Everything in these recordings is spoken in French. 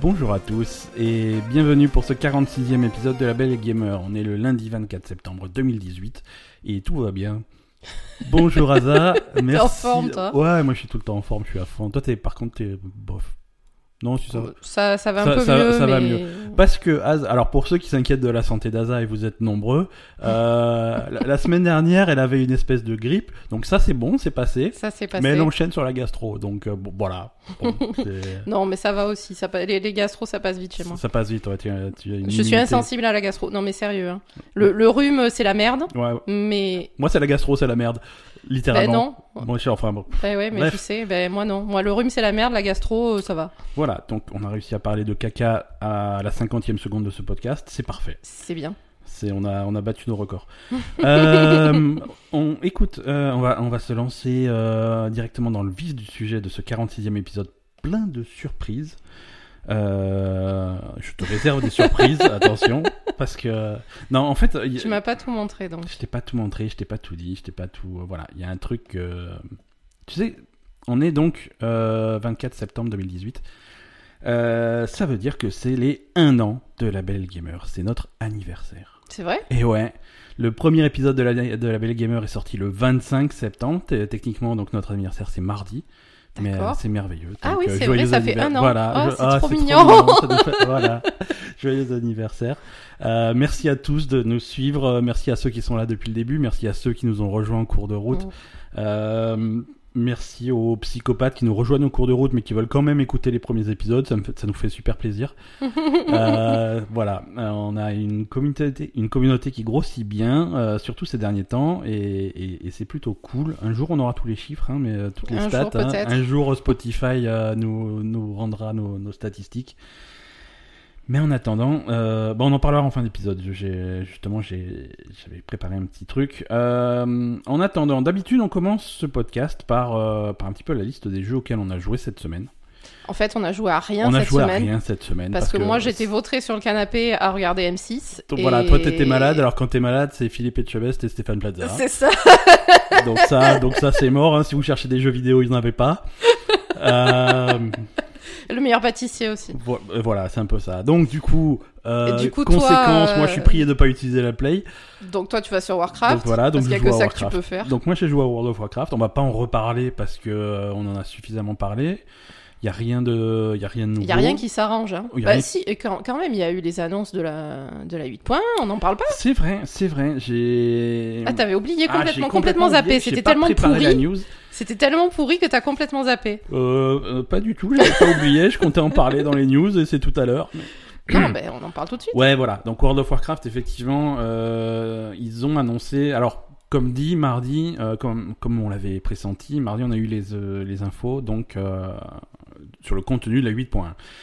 Bonjour à tous et bienvenue pour ce 46e épisode de La Belle Gamer. On est le lundi 24 septembre 2018 et tout va bien. Bonjour Aza, merci. en forme, toi? Ouais, moi je suis tout le temps en forme, je suis à fond. Toi, t'es, par contre, t'es bof. Non, sais. Ça, ça va un Ça- peu ça- mieux. ça va mais... Parce que, alors pour ceux qui s'inquiètent de la santé d'Aza, et vous êtes nombreux, euh, la, la semaine dernière, elle avait une espèce de grippe, donc ça c'est bon, c'est passé. Ça s'est passé. Mais elle enchaîne sur la gastro, donc euh, bon, voilà. Bon, c'est- Non, mais ça va aussi. Ça, les, les gastro, ça passe vite chez moi. ça passe vite, ouais, tu, as- tu as une Je suis insensible à la gastro. Non, mais sérieux. hein. Le, le rhume, c'est la merde. Ouais, Mais. moi c'est la gastro, c'est la merde, Ben littéralement. non. Moi je suis enfin bon. Ben ouais, mais Bref. tu sais, ben moi non. Moi, le rhume, c'est la merde. La gastro, euh, ça va. Voilà, donc on a réussi à parler de caca à la cinquantième seconde de ce podcast, c'est parfait. C'est bien. C'est on a on a battu nos records. Euh, on écoute, euh, on va on va se lancer directement dans le vif du sujet de ce 46e épisode plein de surprises. Euh, je te réserve des surprises, attention, parce que non, en fait, Tu m'as pas tout montré, donc. je t'ai pas tout montré, je t'ai pas tout dit, je t'ai pas tout. Voilà, il y a un truc. euh, Tu sais, on est donc euh, 24 septembre 2018. Euh, ça veut dire que c'est les 1 an de la Belle Gamer. C'est notre anniversaire. C'est vrai? Et ouais, le premier épisode de la, de la Belle Gamer est sorti le 25 septembre. Techniquement, donc notre anniversaire c'est mardi. Mais euh, c'est merveilleux. Ah Donc, oui, euh, c'est vrai, ça fait un an. Voilà. Oh, Je- c'est ah, trop mignon. Fait- voilà. Joyeux anniversaire. Euh, merci à tous de nous suivre. Merci à ceux qui sont là depuis le début. Merci à ceux qui nous ont rejoints en cours de route. Euh, merci aux psychopathes qui nous rejoignent au cours de route mais qui veulent quand même écouter les premiers épisodes. Ça, me fait- ça nous fait super plaisir. Euh, voilà, Euh, on a une communauté, une communauté qui grossit bien, euh, surtout ces derniers temps, et, et- et c'est plutôt cool. Un jour, on aura tous les chiffres, hein, mais euh, toutes les Un stats. jour, hein. Un jour, Spotify nous, nous rendra nos, nos statistiques. Mais en attendant, euh, bon, on en parlera en fin d'épisode. Justement, j'avais préparé un petit truc. Euh, en attendant, d'habitude, on commence ce podcast par, euh, par un petit peu la liste des jeux auxquels on a joué cette semaine. En fait, on a joué à rien on a cette joué semaine. à rien cette semaine Parce, que, moi, j'étais vautré sur le canapé à regarder M6. Donc et- voilà, toi t'étais malade, alors quand t'es malade, c'est Philippe Etchebest et Stéphane Plaza. C'est ça. donc ça, donc ça c'est mort. hein. Si vous cherchez des jeux vidéo, ils n'en avaient pas. Euh, Le meilleur pâtissier aussi. euh, voilà, c'est un peu ça. Donc du coup, euh, du coup, conséquence, moi je suis prié de pas utiliser la Play. Donc toi, tu vas sur Warcraft. Donc voilà, donc parce qu'il y a que ça que tu peux faire. Donc moi j'ai joué à World of Warcraft. On va pas en reparler parce que euh, on en a suffisamment parlé. Il y a rien de, il y a rien de nouveau. Il y a rien qui s'arrange. Hein. Bah rien- si, quand, quand même, il y a eu les annonces de la de la 8.1. On n'en parle pas. C'est vrai, c'est vrai. J'ai. Ah, t'avais oublié Ah, complètement, complètement oublié, zappé. C'était tellement préparé la pourri. news. C'était tellement pourri que t'as complètement zappé. Euh, euh, pas du tout, j'avais pas oublié, je comptais en parler dans les news et c'est tout à l'heure. non, ben on en parle tout de suite. Ouais, voilà. Donc World of Warcraft, effectivement, euh, ils ont annoncé. Alors, comme dit, mardi, euh, comme, comme on l'avait pressenti, mardi, on a eu les, euh, les infos donc sur le contenu de la 8.1.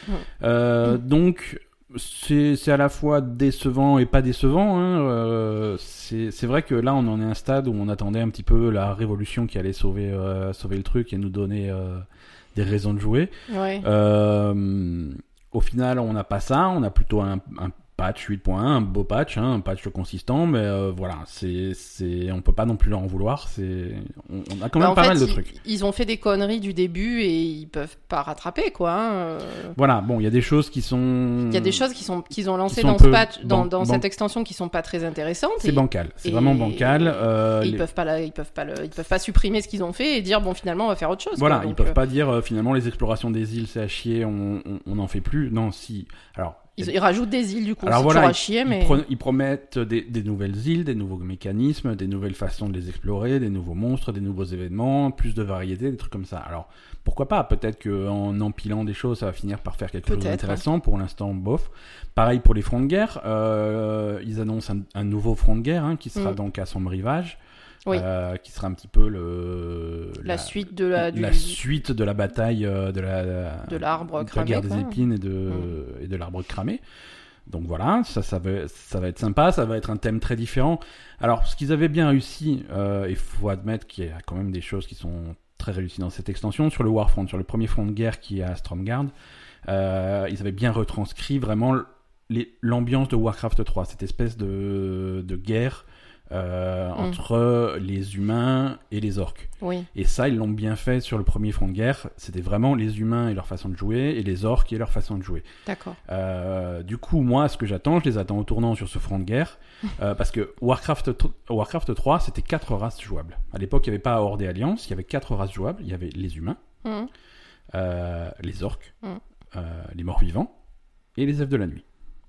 Ouais. Euh, Donc, c'est à la fois décevant et pas décevant. Hein. Euh, c'est c'est vrai que là, on en est à un stade où on attendait un petit peu la révolution qui allait sauver, euh, sauver le truc et nous donner des raisons de jouer. Ouais. Au final, on n'a pas ça. On a plutôt un, un patch 8.1, un beau patch, hein, un patch consistant. Mais euh, voilà, c'est, c'est, on peut pas non plus leur en vouloir. C'est, on, on a quand Bah, même en pas fait, mal de ils, trucs. ils ont fait des conneries du début et ils peuvent pas rattraper quoi. hein, euh. Voilà, bon, il y a des choses qui sont. Il y a des choses qui sont qu'ils ont lancées dans ce patch, dans, ban- dans ban- cette extension qui sont pas très intéressantes. C'est et- bancal. C'est et- vraiment bancal. Euh, ils peuvent pas la- ils peuvent pas le- ils peuvent pas supprimer ce qu'ils ont fait et dire bon finalement on va faire autre chose. Voilà, quoi. ils peuvent euh, pas dire finalement les explorations des îles c'est à chier, on on- on n'en fait plus. Non, si. Alors. Ils, ils rajoutent des îles du coup. Alors voilà, ils- chier Ils, mais. pro- ils promettent des, des nouvelles îles, des nouveaux mécanismes, des nouvelles façons de les explorer, des nouveaux monstres, des nouveaux événements, plus de variété, des trucs comme ça. Alors pourquoi pas? Peut-être qu'en empilant des choses, ça va finir par faire quelque chose d'intéressant. Pour l'instant, bof. Pareil pour les fronts de guerre. euh, ils annoncent un, un nouveau front de guerre hein, qui sera Mm. donc à Sombre Rivage, Oui. euh, qui sera un petit peu le la, suite de la du, la suite de la bataille euh, de la de l'arbre de la guerre des épines et de et de l'arbre cramé. Donc voilà, ça, ça, va, ça va être sympa, ça va être un thème très différent. Alors, ce qu'ils avaient bien réussi, euh, il faut admettre qu'il y a quand même des choses qui sont très réussies dans cette extension, sur le Warfront, sur le premier front de guerre qui est à Stromgarde, euh, ils avaient bien retranscrit vraiment l'ambiance de Warcraft 3, cette espèce de, de guerre euh, entre les humains et les orques. Oui. Et ça, ils l'ont bien fait sur le premier front de guerre. C'était vraiment les humains et leur façon de jouer, et les orques et leur façon de jouer. D'accord. Euh, du coup, moi, ce que j'attends, je les attends au tournant sur ce front de guerre, euh, parce que Warcraft, Warcraft 3, c'était quatre races jouables. À l'époque, il n'y avait pas Horde et Alliance, il y avait quatre races jouables. Il y avait les humains, euh, les orques, Mm. les morts-vivants et les elfes de la nuit.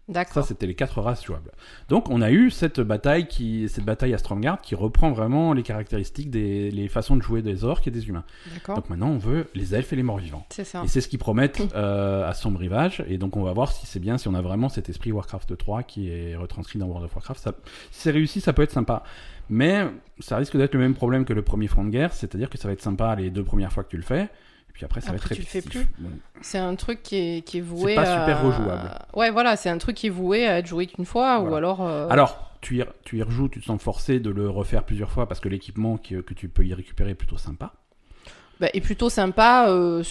Ça, D'accord. c'était les quatre races jouables. Donc, on a eu cette bataille, qui, cette bataille à Stromgarde qui reprend vraiment les caractéristiques des les façons de jouer des orques et des humains. D'accord. Donc maintenant, on veut les elfes et les morts-vivants. C'est ça. Et c'est ce qu'ils promettent euh, à Sombre Rivage. Et donc, on va voir si c'est bien, si on a vraiment cet esprit Warcraft 3 qui est retranscrit dans World of Warcraft. Ça, si c'est réussi, ça peut être sympa. Mais ça risque d'être le même problème que le premier front de guerre, c'est-à-dire que ça va être sympa les deux premières fois que tu le fais. Puis après, ça va être tu le fais répétitif. Bon. C'est un truc qui est, qui est voué pas à... super rejouable. Ouais, voilà, c'est un truc qui est voué à être joué qu'une fois, ou alors... euh, Alors, tu y, tu y rejoues, tu te sens forcé de le refaire plusieurs fois parce que l'équipement qui- que tu peux y récupérer est plutôt sympa. Bah, est plutôt sympa. euh,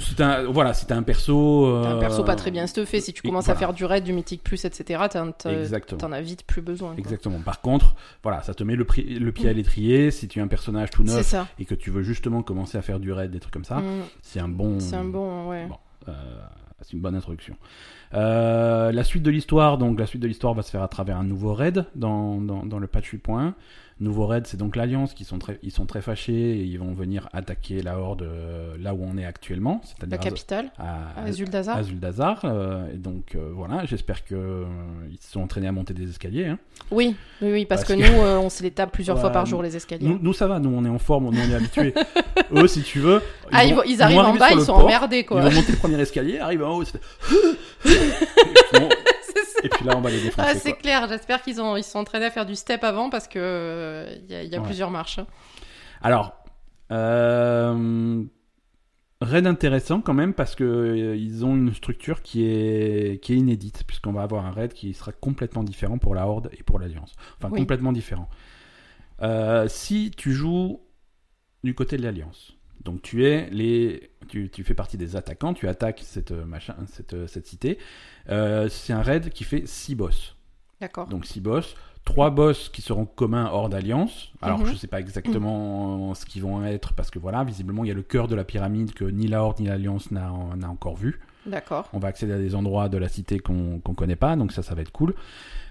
C'est un, voilà, c'est un perso. T'as un euh, perso pas très bien stuffé. Si tu commences voilà. à faire du raid, du mythique plus, etc., t'en- as vite plus besoin. quoi. Exactement. Par contre, voilà, ça te met le, pied à l'étrier. Si tu es un personnage tout neuf et que tu veux justement commencer à faire du raid, des trucs comme ça, Mm, c'est un bon. C'est un bon, ouais. Bon. euh, c'est une bonne introduction. Euh, la suite de l'histoire, donc la suite de l'histoire va se faire à travers un nouveau raid dans, dans, dans le patch 8.1. Nouveau raid, c'est donc l'Alliance qui sont très, ils sont très fâchés et ils vont venir attaquer la Horde euh, là où on est actuellement, La c'est-à-dire capitale, à, à, Azul d'Azar. Azul d'Azar. euh, et donc euh, voilà, j'espère que euh, ils se sont entraînés à monter des escaliers. Hein. Oui, oui, oui, parce, Parce que, que- nous, on se les tape plusieurs fois par jour, les escaliers. Nous, nous, ça va, nous on est en forme, on est habitués. Eux, si tu veux, ah, ils, vont- ils arrivent en bas, ils sont port, emmerdés, Ils quoi. vont monter le premier escalier, arrivent en haut, c'est- et, puis là on va les défoncer. Ah, c'est clair, j'espère qu'ils ont, ils sont entraînés à faire du step avant parce que euh, il y a, il y a Ouais. plusieurs marches. Alors, euh, raid intéressant quand même parce que euh, ils ont une structure qui est qui est inédite puisqu'on va avoir un raid qui sera complètement différent pour la Horde et pour l'Alliance. Enfin Oui. complètement différent. Euh, si tu joues du côté de l'Alliance, donc tu es les tu, tu fais partie des attaquants, tu attaques cette euh, machin cette, euh, cette cité. Euh, c'est un raid qui fait 6 boss. D'accord. Donc 6 boss, 3 boss qui seront communs hors d'alliance. Alors Mhm. je sais pas exactement ce qu'ils vont être parce que voilà, visiblement il y a le cœur de la pyramide que ni la horde ni l'alliance n'a encore vu. D'accord. On va accéder à des endroits de la cité qu'on qu'on connaît pas, donc ça ça va être cool.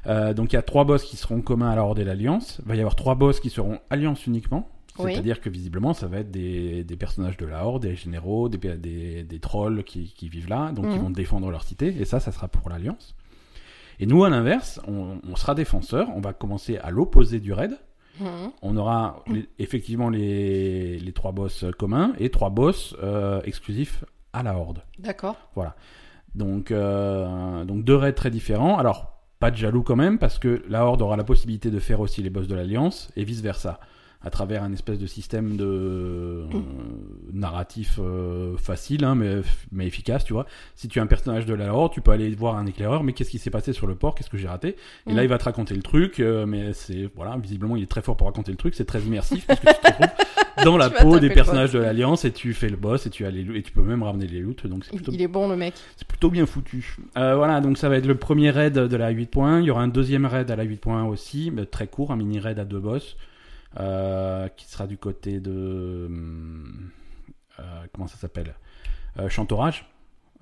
Euh, donc il y a trois boss qui seront communs à la horde et l'alliance. Il va y avoir trois boss qui seront alliance uniquement. Oui. C'est-à-dire que visiblement, ça va être des, des personnages de la Horde, des généraux, des, des, des trolls qui, qui vivent là, donc ils Mhm. vont défendre leur cité, et ça, ça sera pour l'Alliance. Et nous, à l'inverse, on, on sera défenseurs, on va commencer à l'opposé du raid. Mhm. On aura les- effectivement les, les trois boss communs et trois boss euh, exclusifs à la Horde. D'accord. Donc, euh, donc deux raids très différents. Alors, pas de jaloux quand même, parce que la Horde aura la possibilité de faire aussi les boss de l'Alliance, et vice-versa, à travers un espèce de système de euh, narratif euh, facile, hein, mais, mais efficace, tu vois. Si tu es un personnage de la Horde, tu peux aller voir un éclaireur, mais qu'est-ce qui s'est passé sur le port, qu'est-ce que j'ai raté? Et là, Mm. il va te raconter le truc, euh, mais c'est, voilà, visiblement, il est très fort pour raconter le truc, c'est très immersif, parce que tu te retrouves dans la peau des personnages de l'Alliance, et tu fais le boss, et tu, as les, et tu peux même ramener les loots, donc c'est Il, plutôt il est bon, le mec. c'est plutôt bien foutu. Euh, voilà, donc ça va être le premier raid de la 8.1. Il y aura un deuxième raid à la 8.1 aussi, mais très court, un mini raid à deux boss, qui sera du côté de... euh, comment ça s'appelle euh, Chantorage.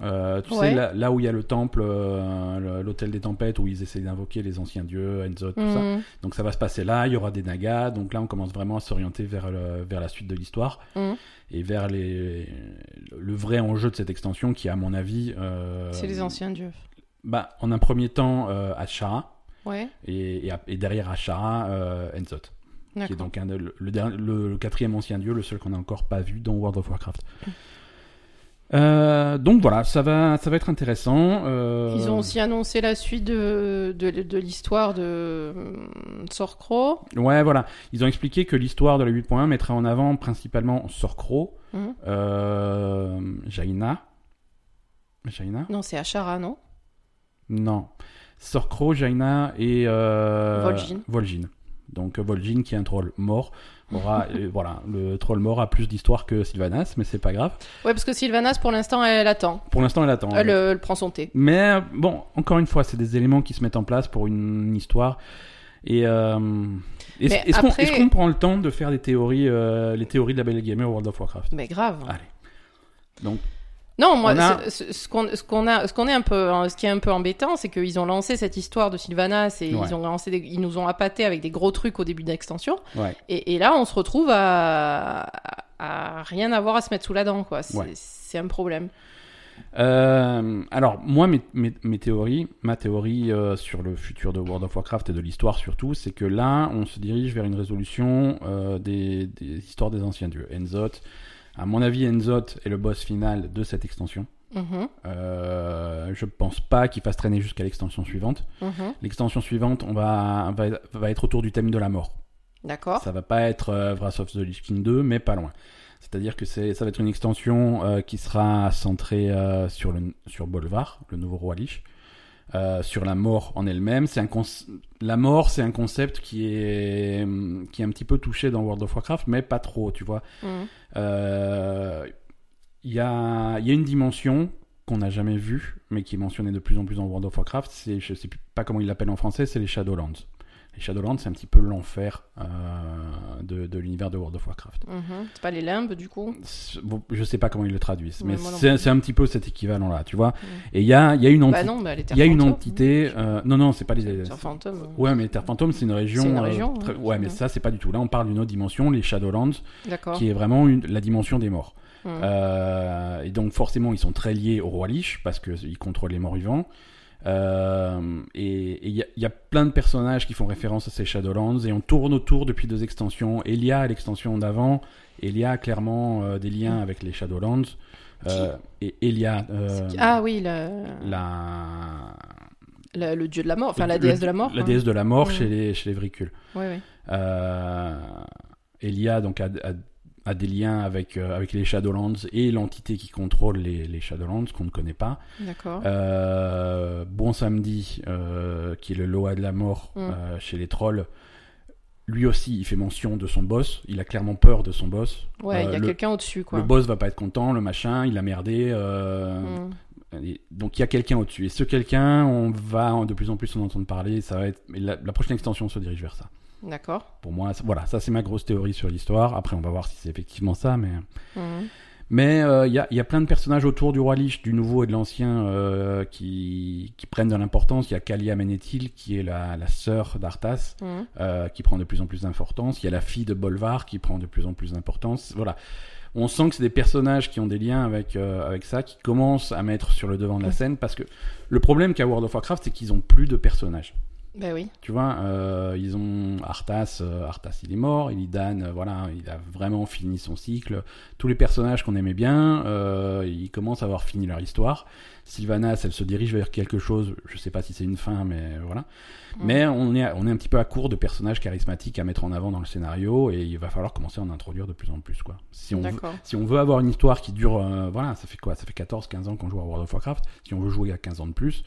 Euh, tu Ouais. sais, là, là où il y a le temple, euh, l'hôtel des tempêtes, où ils essaient d'invoquer les anciens dieux, Enzo, tout ça. Mhm. Donc ça va se passer là, il y aura des nagas, donc là on commence vraiment à s'orienter vers, le- vers la suite de l'histoire Mhm. et vers les, le vrai enjeu de cette extension qui à mon avis... euh, C'est les anciens dieux. bah, En un premier temps euh, Ashara Ouais. et, et, à- et derrière Ashara euh, Enzot, qui est donc un, le, quatrième ancien dieu, le seul qu'on n'a encore pas vu dans World of Warcraft. Euh, donc voilà, ça va, ça va être intéressant. euh, Ils ont aussi annoncé la suite de, de, de l'histoire de euh, Sorcro. Ouais, voilà. Ils ont expliqué que l'histoire de la 8.1 mettrait en avant principalement Sorcro, euh, Jaina. Jaina? Non, c'est Ashara, non? Non. Sorcro, Jaina et Vol'jin. Vol'jin. Donc Vol'jin, qui est un troll mort, aura euh, voilà, le troll mort a plus d'histoire que Sylvanas, mais c'est pas grave. Ouais, parce que Sylvanas, pour l'instant, elle attend. Pour l'instant, elle attend. Elle, elle prend son thé. Mais bon, encore une fois, c'est des éléments qui se mettent en place pour une histoire. Et euh, est-ce qu'on après- qu'on prend le temps de faire des théories, euh, les théories de la Belle Gamer World of Warcraft? Mais grave. Allez. Donc, Non, moi, a- ce, ce- qu'on ce qu'on a, ce qu'on est un peu, hein, ce qui est un peu embêtant, c'est qu'ils ont lancé cette histoire de Sylvanas et Ouais. ils ont lancé, des- ils nous ont appâté avec des gros trucs au début d'extension. ouais. Et, et là, on se retrouve à, à rien avoir à se mettre sous la dent, quoi. C'est Ouais. un problème. Euh, alors, moi, mes, mes- mes théories, ma théorie euh, sur le futur de World of Warcraft et de l'histoire surtout, c'est que là, on se dirige vers une résolution euh, des, des histoires des anciens dieux. Enzoth, à mon avis, Enzoth est le boss final de cette extension. Mhm, Euh, je pense pas qu'il fasse traîner jusqu'à l'extension suivante. mhm. L'extension suivante, on va, va, va être autour du thème de la mort. D'accord. Ça va pas être euh, Wrath of the Lich King 2, mais pas loin. C'est-à-dire que c'est, ça va être une extension euh, qui sera centrée euh, sur, le, sur Bolvar, le nouveau roi Lich, euh, sur la mort en elle-même. C'est un la mort, c'est un concept qui est, hum, qui est un petit peu touché dans World of Warcraft, mais pas trop, tu vois. Mhm. Euh, Il y, a, il y a une dimension qu'on n'a jamais vue, mais qui est mentionnée de plus en plus dans World of Warcraft. C'est, je sais pas comment ils l'appellent en français, c'est les Shadowlands. Les Shadowlands, c'est un petit peu l'enfer euh, de, de l'univers de World of Warcraft. Mhm. C'est pas les limbes, du coup. Bon, je sais pas comment ils le traduisent, mais c'est, un petit peu cet équivalent-là, tu vois. Et il y a, il y a une, Bah non, bah les terres y a une fantômes. entité. euh, non, non, c'est pas les. Terres fantômes. Ouais, mais Terre Fantôme, c'est une région. C'est une euh, région, très- ouais. mais ça, c'est pas du tout. Là, on parle d'une autre dimension, les Shadowlands, qui est vraiment une- la dimension des morts. Mhm. Euh, et donc forcément, ils sont très liés au roi Lich parce qu'ils contrôlent les morts vivants. Euh, et il y, a- il y a plein de personnages qui font référence à ces Shadowlands et on tourne autour depuis deux extensions. Elia, l'extension d'avant, Elia a clairement euh, des liens avec les Shadowlands. Euh, et Elia, Ah oui, la- la, la- le dieu de la mort, enfin la déesse de la mort. la hein. déesse de la mort Mm. chez les chez les Vricules. Ouais. Euh, Elia donc a, a- a des liens avec euh, avec les Shadowlands et l'entité qui contrôle les, les Shadowlands qu'on ne connaît pas. D'accord. Euh, bon samedi, euh, qui est le Loa de la mort Mm. chez les trolls. Lui aussi, il fait mention de son boss. Il a clairement peur de son boss. Ouais, il y a quelqu'un au-dessus, quoi. le boss va pas être content, le machin, il a merdé. et donc il y a quelqu'un au-dessus. Et ce quelqu'un, on va de plus en plus en entendre parler. Ça va être la prochaine extension se dirige vers ça. D'accord. Pour moi, voilà, ça c'est ma grosse théorie sur l'histoire. Après, on va voir si c'est effectivement ça, mais Mhm. mais euh, il y, a, y a plein de personnages autour du roi Lich, du nouveau et de l'ancien, euh, qui, qui prennent de l'importance. Il y a Kalia Menethil, qui est la, la sœur d'Arthas, Mhm. euh, qui prend de plus en plus d'importance. Il y a la fille de Bolvar, qui prend de plus en plus d'importance. Voilà. On sent que c'est des personnages qui ont des liens avec, avec ça, qui commencent à mettre sur le devant de la scène, parce que le problème qu'a World of Warcraft, c'est qu'ils ont plus de personnages. Ben oui. Tu vois, euh, ils ont Arthas, euh, Arthas il est mort, Illidan, euh, voilà, il a vraiment fini son cycle. Tous les personnages qu'on aimait bien, ils commencent à avoir fini leur histoire. Sylvanas, elle se dirige vers quelque chose, je sais pas si c'est une fin, mais voilà. Mais on est, on est un petit peu à court de personnages charismatiques à mettre en avant dans le scénario, et il va falloir commencer à en introduire de plus en plus, quoi. Si on veut, si on veut avoir une histoire qui dure, voilà, ça fait quoi? Ça fait 14, 15 ans qu'on joue à World of Warcraft. Si on veut jouer à 15 ans de plus,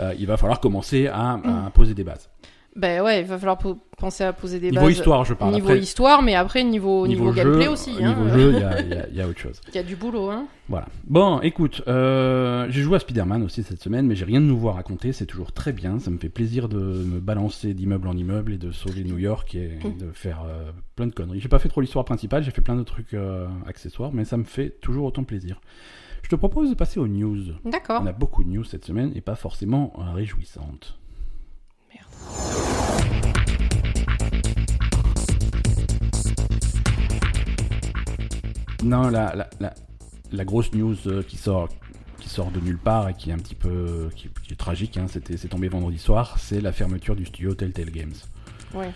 euh, il va falloir commencer à, à poser des bases. Ben ouais, il va falloir penser à poser des Niveau bases. histoire, je parle. Niveau Après, histoire, mais après niveau, niveau, jeu, gameplay aussi. hein. Niveau jeu, il y a, y y autre chose. Il y a du boulot, hein. Voilà. Bon, écoute, euh, j'ai joué à Spider-Man aussi cette semaine, mais j'ai rien de nouveau à raconter. C'est toujours très bien. Ça me fait plaisir de me balancer d'immeuble en immeuble et de sauver New York et Mm. de faire euh, plein de conneries. J'ai pas fait trop l'histoire principale, j'ai fait plein de trucs euh, accessoires, mais ça me fait toujours autant plaisir. Je te propose de passer aux news. D'accord. On a beaucoup de news cette semaine et pas forcément euh, réjouissantes. Merde. Non, la, la, la, la grosse news euh, qui sort qui sort de nulle part et qui est un petit peu qui, qui est tragique, hein, c'est tombé vendredi soir, c'est la fermeture du studio Telltale Games. Ouais.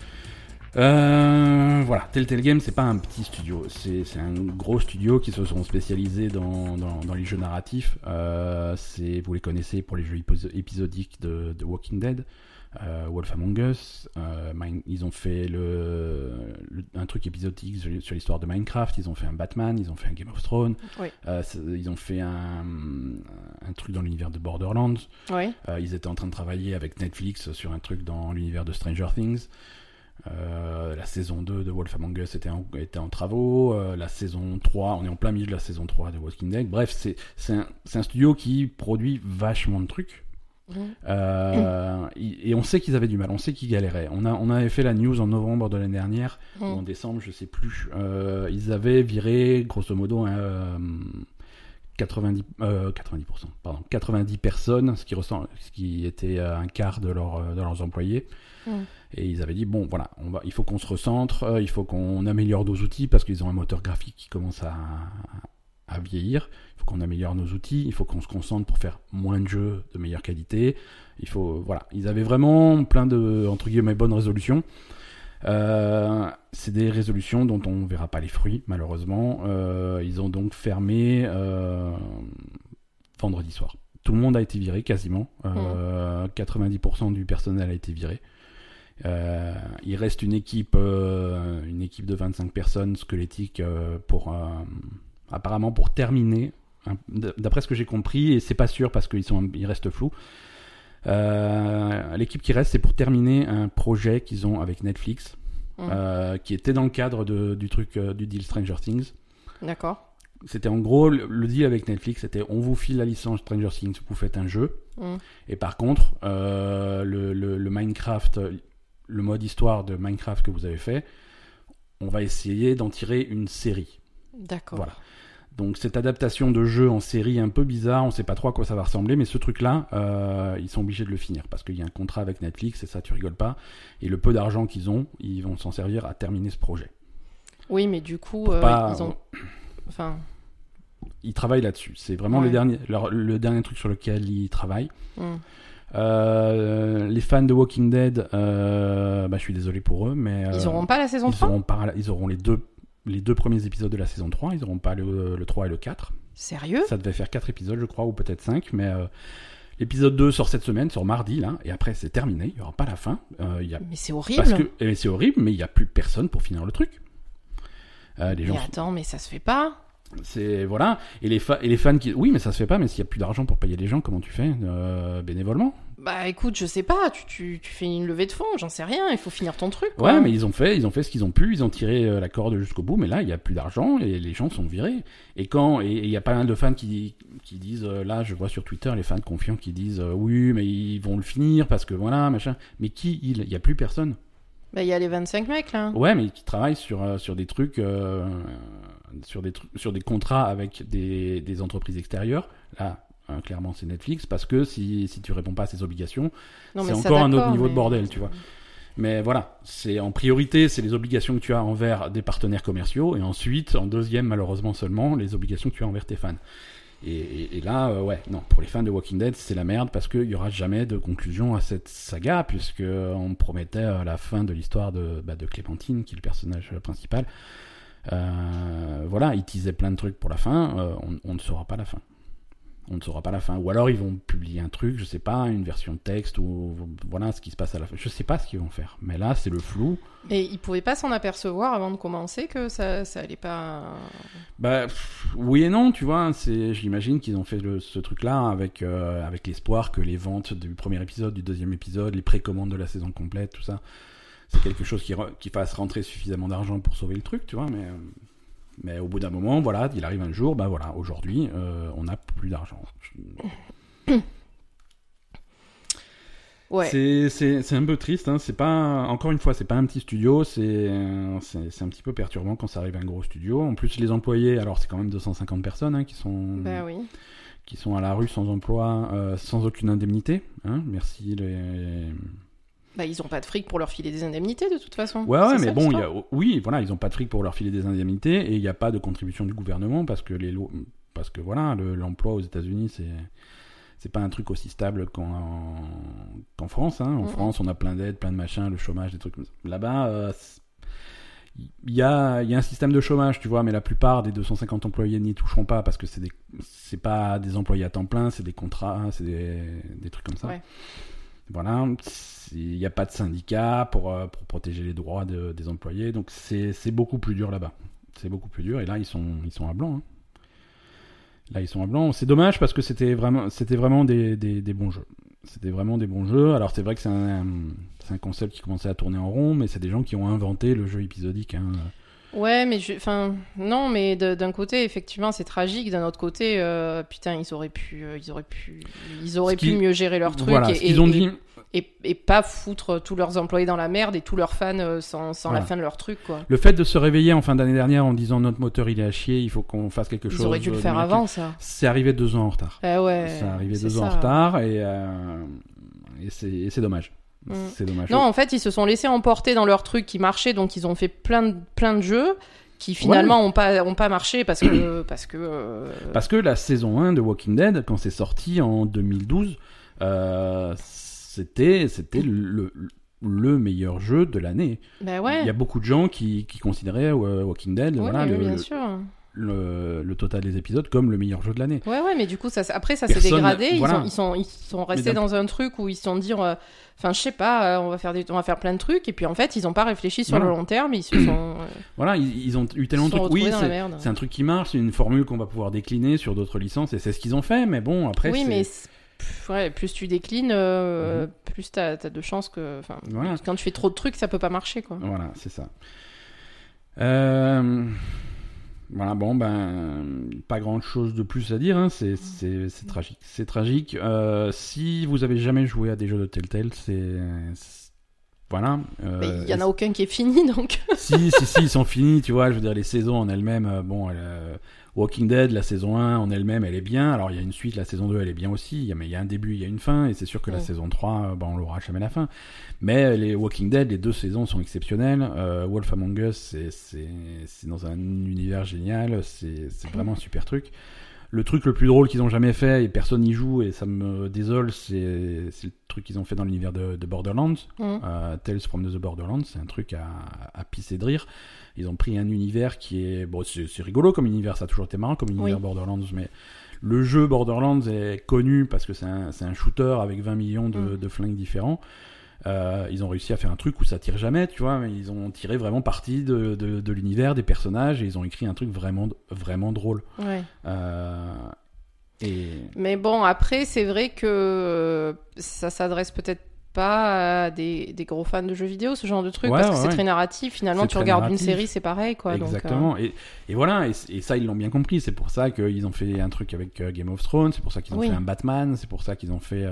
Euh, voilà, Telltale Games, c'est pas un petit studio, c'est un gros studio qui se sont spécialisés dans, dans, dans les jeux narratifs. Euh, c'est vous les connaissez pour les jeux épiso- épisodiques de, de Walking Dead, euh, Wolf Among Us. euh, ils ont fait le, le- un truc épisodique sur, sur l'histoire de Minecraft. Ils ont fait un Batman, ils ont fait un Game of Thrones. Oui. euh, ils ont fait un, un truc dans l'univers de Borderlands. Ouais. Euh, ils étaient en train de travailler avec Netflix sur un truc dans l'univers de Stranger Things. Euh, la saison 2 de Wolf Among Us était en, était en travaux. Euh, la saison 3, on est en plein milieu de la saison 3 de Walking Dead. Bref, c'est un, studio qui produit vachement de trucs. Euh, et on sait qu'ils avaient du mal, on sait qu'ils galéraient. On, a, on avait fait la news en novembre de l'année dernière, ou en décembre, je sais plus. Ils avaient viré, grosso modo, un, euh, 90, euh, 90%, pardon, 90 personnes, ce qui, ce qui était un quart de, leur, de leurs employés. Et ils avaient dit bon, voilà, on va, il faut qu'on se recentre, euh, il faut qu'on améliore nos outils parce qu'ils ont un moteur graphique qui commence à, à vieillir. Il faut qu'on améliore nos outils, il faut qu'on se concentre pour faire moins de jeux de meilleure qualité. Il faut, voilà, ils avaient vraiment plein de entre guillemets bonnes résolutions. Euh, c'est des résolutions dont on verra pas les fruits malheureusement. Euh, ils ont donc fermé euh, vendredi soir. Tout le monde a été viré quasiment. Euh, 90% du personnel a été viré. Euh, il reste une équipe, euh, une équipe de 25 personnes squelettiques euh, pour apparemment pour terminer. hein, D'après ce que j'ai compris, et c'est pas sûr parce qu'ils sont, ils restent flous. L'équipe qui reste, c'est pour terminer un projet qu'ils ont avec Netflix, euh, qui était dans le cadre de- du truc du deal Stranger Things. D'accord. C'était en gros le, deal avec Netflix, c'était on vous file la licence Stranger Things, vous faites un jeu, Mhm. et par contre euh, le, le- le Minecraft, le mode histoire de Minecraft que vous avez fait, on va essayer d'en tirer une série. D'accord. Voilà. Donc cette adaptation de jeu en série un peu bizarre, on sait pas trop à quoi ça va ressembler, mais ce truc-là, euh, ils sont obligés de le finir parce qu'il y a un contrat avec Netflix et ça tu rigoles pas. Et le peu d'argent qu'ils ont, ils vont s'en servir à terminer ce projet. Oui, mais du coup, euh, pas- ils ont. Enfin. Ils travaillent là-dessus. C'est vraiment le dernier, leur- le dernier truc sur lequel ils travaillent. hmm. Euh, les fans de Walking Dead, euh, bah, je suis désolé pour eux, mais euh, Ils auront pas la saison ils 3 auront pas- ils auront les deux, les deux premiers épisodes de la saison 3, ils auront pas le, le 3 et le 4. Sérieux? Ça devait faire 4 épisodes, je crois, ou peut-être 5, mais euh, l'épisode 2 sort cette semaine, sort mardi, là, et après c'est terminé, il n'y aura pas la fin. Euh, il y a... Mais c'est horrible. Parce que c'est horrible, mais il n'y a plus personne pour finir le truc. Euh, les gens, Mais attends, mais ça se fait pas. C'est voilà, et les, et les fans qui, oui, mais ça se fait pas, mais s'il y a plus d'argent pour payer les gens, comment tu fais euh, bénévolement? Bah écoute, je sais pas, tu, tu, tu fais une levée de fonds, j'en sais rien, il faut finir ton truc. Quoi. Ouais, mais ils ont fait, ils ont fait ce qu'ils ont pu, ils ont tiré euh, la corde jusqu'au bout, mais là, il y a plus d'argent et les gens sont virés. Et quand, et il y a pas mal de fans qui, qui disent, euh, là, je vois sur Twitter les fans confiants qui disent, oui, mais ils vont le finir parce que voilà, machin. Mais qui il Il y a plus personne. Bah il y a les 25 mecs là. Ouais, mais qui travaillent sur sur des trucs, euh, sur des sur des contrats avec des, des entreprises extérieures. Là. euh, clairement, c'est Netflix parce que si, si tu réponds pas à ces obligations, c'est encore un autre niveau de bordel, tu vois. Mais voilà, c'est en priorité, c'est les obligations que tu as envers des partenaires commerciaux, et ensuite, en deuxième, malheureusement seulement, les obligations que tu as envers tes fans. Et, et- et là, euh, ouais, non, pour les fans de Walking Dead, c'est la merde parce qu'il y aura jamais de conclusion à cette saga, puisque on promettait euh, la fin de l'histoire de, bah, de Clémentine, qui est le personnage principal. Euh, voilà, ils teasaient plein de trucs pour la fin, euh, on, on ne saura pas la fin. On ne saura pas la fin. Ou alors ils vont publier un truc, je sais pas, une version de texte, ou voilà ce qui se passe à la fin. Je sais pas ce qu'ils vont faire. Mais là, c'est le flou. Mais ils pouvaient pas s'en apercevoir avant de commencer que ça, ça allait pas. Bah pff, oui et non, tu vois. C'est, j'imagine qu'ils ont fait le- ce truc-là avec euh, avec l'espoir que les ventes du premier épisode, du deuxième épisode, les précommandes de la saison complète, tout ça, c'est quelque chose qui re- qui fasse rentrer suffisamment d'argent pour sauver le truc, tu vois. Mais euh, mais au bout d'un moment, voilà, il arrive un jour, bah voilà, aujourd'hui, euh, on n'a plus d'argent. Ouais. C'est- un peu triste, hein. c'est pas encore une fois, c'est pas un petit studio, c'est euh, c'est c'est un petit peu perturbant quand ça arrive à un gros studio. En plus, les employés, alors c'est quand même 250 personnes hein, qui sont Bah oui. qui sont à la rue sans emploi, euh, sans aucune indemnité. Hein. Merci les. Bah ils ont pas de fric pour leur filer des indemnités de toute façon. Ouais, ouais, mais ça, bon, y a, oui, voilà, ils ont pas de fric pour leur filer des indemnités et il n'y a pas de contribution du gouvernement parce que les lois, parce que voilà, le- l'emploi aux États-Unis, c'est c'est pas un truc aussi stable qu'en qu'en France. Hein. En. France, on a plein d'aides, plein de machins, le chômage, des trucs comme ça. Là-bas, euh, il y a, y a un système de chômage, tu vois, mais la plupart des 250 employés n'y toucheront pas parce que c'est des, c'est pas des employés à temps plein, c'est des contrats, c'est des, des trucs comme ça. Ouais. Voilà, il n'y a pas de syndicat pour, euh, pour protéger les droits de- des employés, donc c'est beaucoup plus dur là-bas. C'est beaucoup plus dur, et là, ils sont, ils sont à blanc. hein. Là, ils sont à blanc. C'est dommage parce que c'était vraiment, vraiment des, des, bons jeux. C'était vraiment des bons jeux. Alors, c'est vrai que c'est un, c'est un concept qui commençait à tourner en rond, mais c'est des gens qui ont inventé le jeu épisodique. hein. Ouais, mais je... enfin, non, mais d'un côté, effectivement, c'est tragique. D'un autre côté, euh, putain, ils auraient pu, euh, ils auraient pu, ils auraient pu mieux gérer leur truc voilà, et, ce qu'ils ont et- dit. et, et pas foutre tous leurs employés dans la merde et tous leurs fans euh, sans, sans la fin de leur truc, quoi. Le fait de se réveiller en fin d'année dernière en disant notre moteur il est à chier, il faut qu'on fasse quelque Ils chose. auraient dû le faire avant, ça. C'est arrivé deux ans en retard. Eh ouais. c'est arrivé deux ans en retard et, euh, et et c'est dommage. Mm. C'est dommage. Non, en fait, ils se sont laissés emporter dans leur truc qui marchait, donc ils ont fait plein de, plein de jeux qui finalement ont pas ont pas marché parce que parce que euh, Parce que la saison 1 de Walking Dead, quand c'est sorti en 2012, euh, c'était le, le meilleur jeu de l'année. ouais. Il y a beaucoup de gens qui, qui considéraient euh, Walking Dead, voilà, oui, le, bien sûr. Le- le total des épisodes, comme le meilleur jeu de l'année. Ouais, ouais, mais du coup, ça, après, ça s'est dégradé. Ils, sont, ils, sont, ils sont restés dans un truc où ils se sont dit, euh, enfin, je sais pas, euh, on va, faire des, on va faire plein de trucs. Et puis, en fait, ils ont pas réfléchi sur Voilà. le long terme. Ils se sont, euh, Voilà, ils, ils ont eu tellement de trucs. Oui, c'est un truc qui marche, c'est une formule qu'on va pouvoir décliner sur d'autres licences, et c'est ce qu'ils ont fait, mais bon, après, Oui, mais ouais, plus tu déclines, euh, plus t'as as de chances que. Voilà. quand tu fais trop de trucs, ça peut pas marcher, quoi. Voilà, c'est ça. Euh, Voilà, bon, ben, pas grand chose de plus à dire, hein, c'est tragique. C'est tragique. Euh, si vous avez jamais joué à des jeux de Telltale, c'est. Voilà. euh, Mais il y en a aucun qui est fini, donc. si, si, si, ils sont finis, tu vois. Je veux dire, les saisons en elles-mêmes, euh, bon, elle, euh, Walking Dead, la saison 1 en elle-même, elle est bien. Alors, il y a une suite, la saison 2, elle est bien aussi. Il y a, mais il y a un début, il y a une fin, et c'est sûr que la saison 3, euh, bah, on l'aura jamais la fin. Mais les Walking Dead, les deux saisons sont exceptionnelles. Euh, Wolf Among Us, c'est- dans un univers génial. C'est c'est vraiment un super truc. Le truc le plus drôle qu'ils ont jamais fait, et personne n'y joue, et ça me désole, c'est le truc qu'ils ont fait dans l'univers de, de Borderlands. Euh, Tales from the Borderlands, c'est un truc à, à pisser de rire. Ils ont pris un univers qui est. Bon, c'est rigolo comme univers, ça a toujours été marrant comme univers Oui. Borderlands, mais le jeu Borderlands est connu parce que c'est un, c'est un shooter avec 20 millions de, Mm. de flingues différents. Euh, ils ont réussi à faire un truc où ça tire jamais, tu vois, mais ils ont tiré vraiment parti de, de, de l'univers, des personnages, et ils ont écrit un truc vraiment, vraiment drôle. Ouais. Euh, et. Mais bon, après, c'est vrai que ça s'adresse peut-être pas à des, des gros fans de jeux vidéo, ce genre de truc, Ouais, parce que ouais, c'est très narratif. Finalement, tu regardes une série, c'est pareil, quoi. donc, euh, Exactement. Et, et voilà, et, et ça, ils l'ont bien compris. C'est pour ça qu'ils ont fait un truc avec Game of Thrones, c'est pour ça qu'ils ont Oui. fait un Batman, c'est pour ça qu'ils ont fait.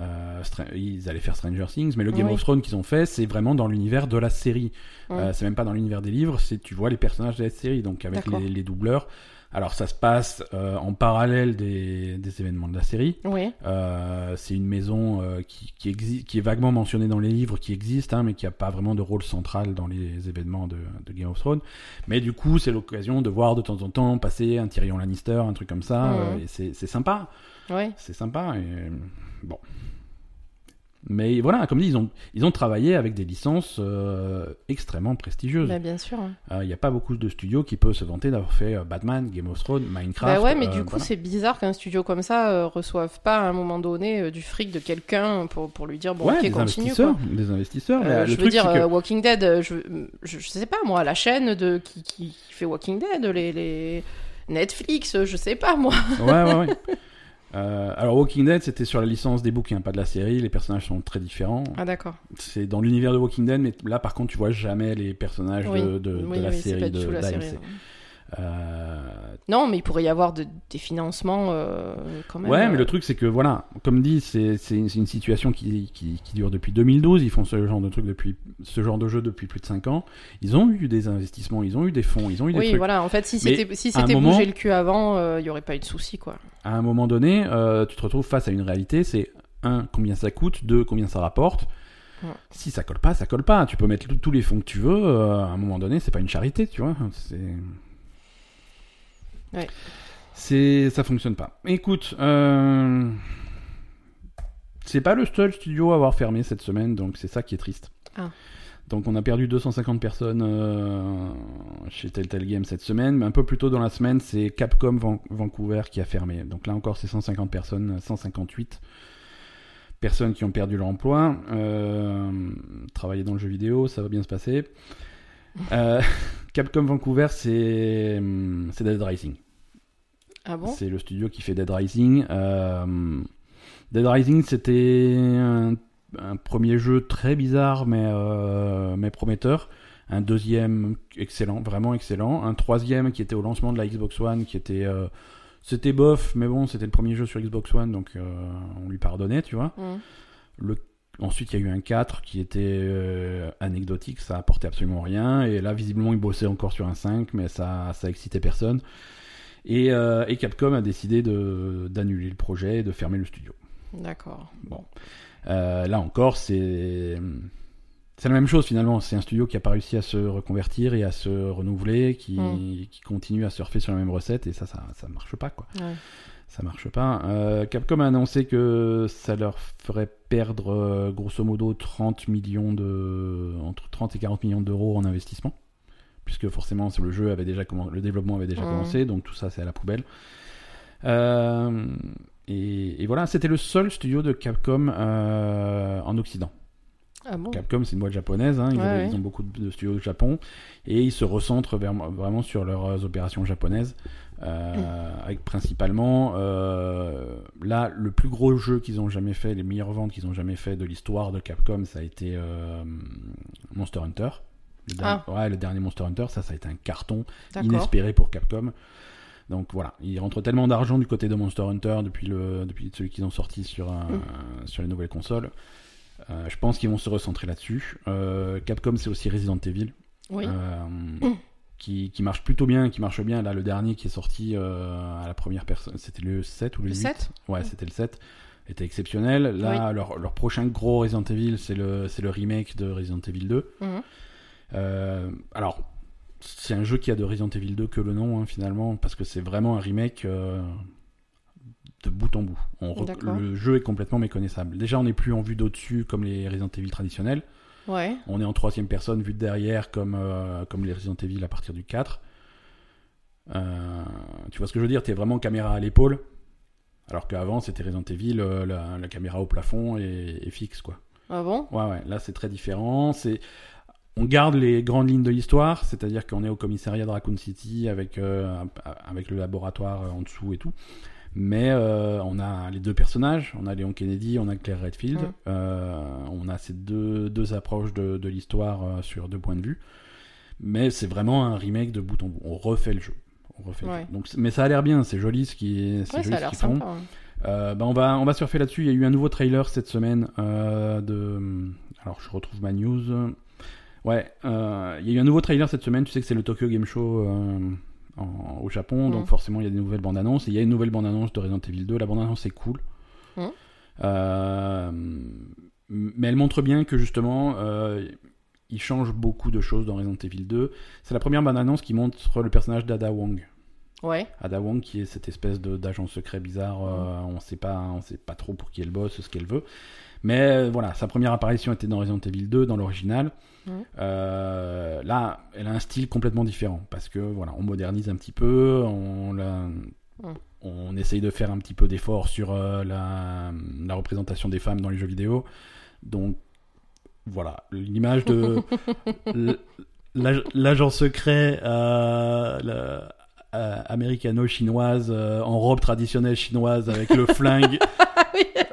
Euh, ils allaient faire Stranger Things, mais le Game Oui. of Thrones qu'ils ont fait, c'est vraiment dans l'univers de la série. Mm. Euh, c'est même pas dans l'univers des livres, c'est tu vois les personnages de la série, donc avec les, les doubleurs. Alors ça se passe euh, en parallèle des, des événements de la série. Oui. C'est une maison qui, qui, exi- qui est vaguement mentionnée dans les livres, qui existe, hein, mais qui n'a pas vraiment de rôle central dans les événements de, de Game of Thrones. Mais du coup, c'est l'occasion de voir de temps en temps passer un Tyrion Lannister, un truc comme ça. Euh, et c'est c'est sympa. Ouais. C'est sympa. Et, bon. Mais voilà, comme dit, ils ont, ils ont travaillé avec des licences euh, extrêmement prestigieuses. Bah, bien sûr. Il n'y a pas beaucoup de studios qui peuvent se vanter d'avoir fait euh, Batman, Game of Thrones, Minecraft. Bah ouais, mais euh, du coup, voilà. c'est bizarre qu'un studio comme ça euh, reçoive pas à un moment donné euh, du fric de quelqu'un pour, pour lui dire bon, ouais, ok, des continue. investisseurs, Quoi. des investisseurs. Euh, le je veux truc, dire, que- euh, Walking Dead, euh, je, je, je sais pas moi, la chaîne de qui, qui, fait Walking Dead, les, les Netflix, euh, je sais pas moi. ouais, ouais, ouais. Euh, alors, Walking Dead, c'était sur la licence des bouquins, pas de la série. Les personnages sont très différents. Ah d'accord. C'est dans l'univers de Walking Dead, mais là, par contre, tu vois jamais les personnages Oui, de, de, de oui, la oui, série de la série. Euh, Non, mais il pourrait y avoir de- des financements euh, quand même. ouais, euh, mais le truc, c'est que voilà, comme dit, c'est une, situation qui, qui, qui dure depuis 2012. Ils font ce genre de truc depuis ce genre de jeu depuis plus de 5 ans. Ils ont eu des investissements, ils ont eu des fonds, ils ont eu des Oui, trucs. voilà. En fait, si c'était si moment- le cul avant, euh, il y aurait pas eu de souci, quoi. À un moment donné, euh, tu te retrouves face à une réalité. C'est un, combien ça coûte, deux, combien ça rapporte. Ouais. Si ça colle pas, ça colle pas. Tu peux mettre tous les fonds que tu veux. euh, à un moment donné, c'est pas une charité, tu vois. C'est. Ouais. C'est, ça fonctionne pas. Écoute, euh... c'est pas le seul studio à avoir fermé cette semaine, donc c'est ça qui est triste. Ah. Donc on a perdu 250 personnes euh, chez Telltale Games cette semaine, mais un peu plus tôt dans la semaine, c'est Capcom Van- Vancouver qui a fermé. Donc là encore, c'est 150 personnes, 158 personnes qui ont perdu leur emploi. Euh, travailler dans le jeu vidéo, ça va bien se passer. Euh, Capcom Vancouver, c'est c'est Dead Rising. Ah bon? C'est le studio qui fait Dead Rising. Euh, Dead Rising, c'était un, un premier jeu très bizarre mais, euh, mais prometteur. Un deuxième excellent, vraiment excellent. Un troisième qui était au lancement de la Xbox One, qui était c'était bof, mais bon, c'était le premier jeu sur Xbox One, donc euh, on lui pardonnait, tu vois. Mm. Le... Ensuite, il y a eu un 4 qui était euh, anecdotique, ça apportait absolument rien. Et là, visiblement, il bossait encore sur un 5, mais ça, ça excitait personne. Et, euh, et Capcom a décidé d'annuler le projet et de fermer le studio. D'accord. Bon. Euh, là encore, c'est. C'est la même chose finalement. C'est un studio qui a pas réussi à se reconvertir et à se renouveler, qui, Mm. qui continue à surfer sur la même recette et ça, ça, ça marche pas quoi Ouais. Ça marche pas. Euh, Capcom a annoncé que ça leur ferait perdre euh, grosso modo 30 millions de entre 30 et 40 millions d'euros en investissement, puisque forcément le jeu avait déjà commen- le développement avait déjà Mhm. commencé, donc tout ça c'est à la poubelle. Euh, et, et voilà, c'était le seul studio de Capcom en Occident. Ah bon? Capcom, c'est une boîte japonaise, hein, ils, Ouais, avaient- ouais. ils ont beaucoup de de studios au Japon, et ils se recentrent vers- vraiment sur leurs opérations japonaises, euh, Mm. avec principalement, euh, là, le plus gros jeu qu'ils ont jamais fait, les meilleures ventes qu'ils ont jamais fait de l'histoire de Capcom, ça a été euh, Monster Hunter. Le, Ah. dernier- ouais, le dernier Monster Hunter, ça, ça a été un carton inespéré pour Capcom. Donc voilà, il rentre tellement d'argent du côté de Monster Hunter depuis, le, depuis celui qu'ils ont sorti sur, un- Mm. sur les nouvelles consoles. Je pense qu'ils vont se recentrer là-dessus. Capcom, c'est aussi Resident Evil, Oui. euh, qui, qui marche plutôt bien, qui marche bien. Là, le dernier qui est sorti euh, à la première personne, c'était le 7 ou le, Le 8 7? Ouais, c'était le 7. Était exceptionnel. Là, leur, leur prochain gros Resident Evil, c'est le, le remake de Resident Evil 2. Mhm. Euh, alors, c'est un jeu qui a de Resident Evil 2 que le nom, hein, finalement, parce que c'est vraiment un remake euh, de bout en bout. On le jeu est complètement méconnaissable. Déjà, on n'est plus en vue d'au-dessus comme les Resident Evil traditionnels. Ouais. On est en troisième personne, vue de derrière, comme, euh, comme les Resident Evil à partir du 4. Euh, tu vois ce que je veux dire? T'es vraiment caméra à l'épaule, alors qu'avant, c'était Resident Evil, euh, la, la caméra au plafond et, et fixe, quoi. Ah bon? Ouais, ouais, là c'est très différent. C'est... On garde les grandes lignes de l'histoire, c'est-à-dire qu'on est au commissariat de Raccoon City avec, euh, avec le laboratoire en dessous et tout. Mais euh, on a les deux personnages, on a Léon Kennedy, on a Claire Redfield. Euh, on a ces deux, deux approches de, de l'histoire euh, sur deux points de vue. Mais c'est vraiment un remake de bout en bout. On refait le jeu. On refait le Ouais. jeu. Donc, mais ça a l'air bien, c'est joli ce qui c'est Ouais, joli ça a ce l'air qu'ils font. sympa. hein. Euh, bah, on, va, on va surfer là-dessus. Il y a eu un nouveau trailer cette semaine de. Alors, je retrouve ma news. Ouais, il y a eu un nouveau trailer cette semaine. Tu sais que c'est le Tokyo Game Show en- au Japon, donc Mhm. forcément il y a des nouvelles bandes annonces. Et il y a une nouvelle bande annonce de Resident Evil 2. La bande annonce est cool. Mhm. Euh, mais elle montre bien que justement. Euh, il change beaucoup de choses dans Resident Evil 2. C'est la première bande annonce qui montre le personnage d'Ada Wong. Ouais. Ada Wong qui est cette espèce d'agent secret bizarre euh, on sait pas on sait pas trop pour qui elle bosse ce qu'elle veut mais euh, voilà sa première apparition était dans Resident Evil 2 dans l'original Euh, là elle a un style complètement différent parce que voilà on modernise un petit peu on la- on essaye de faire un petit peu d'effort sur euh, la, la représentation des femmes dans les jeux vidéo. Donc voilà l'image de l'agent secret euh, la- américano-chinoise en robe traditionnelle chinoise avec le flingue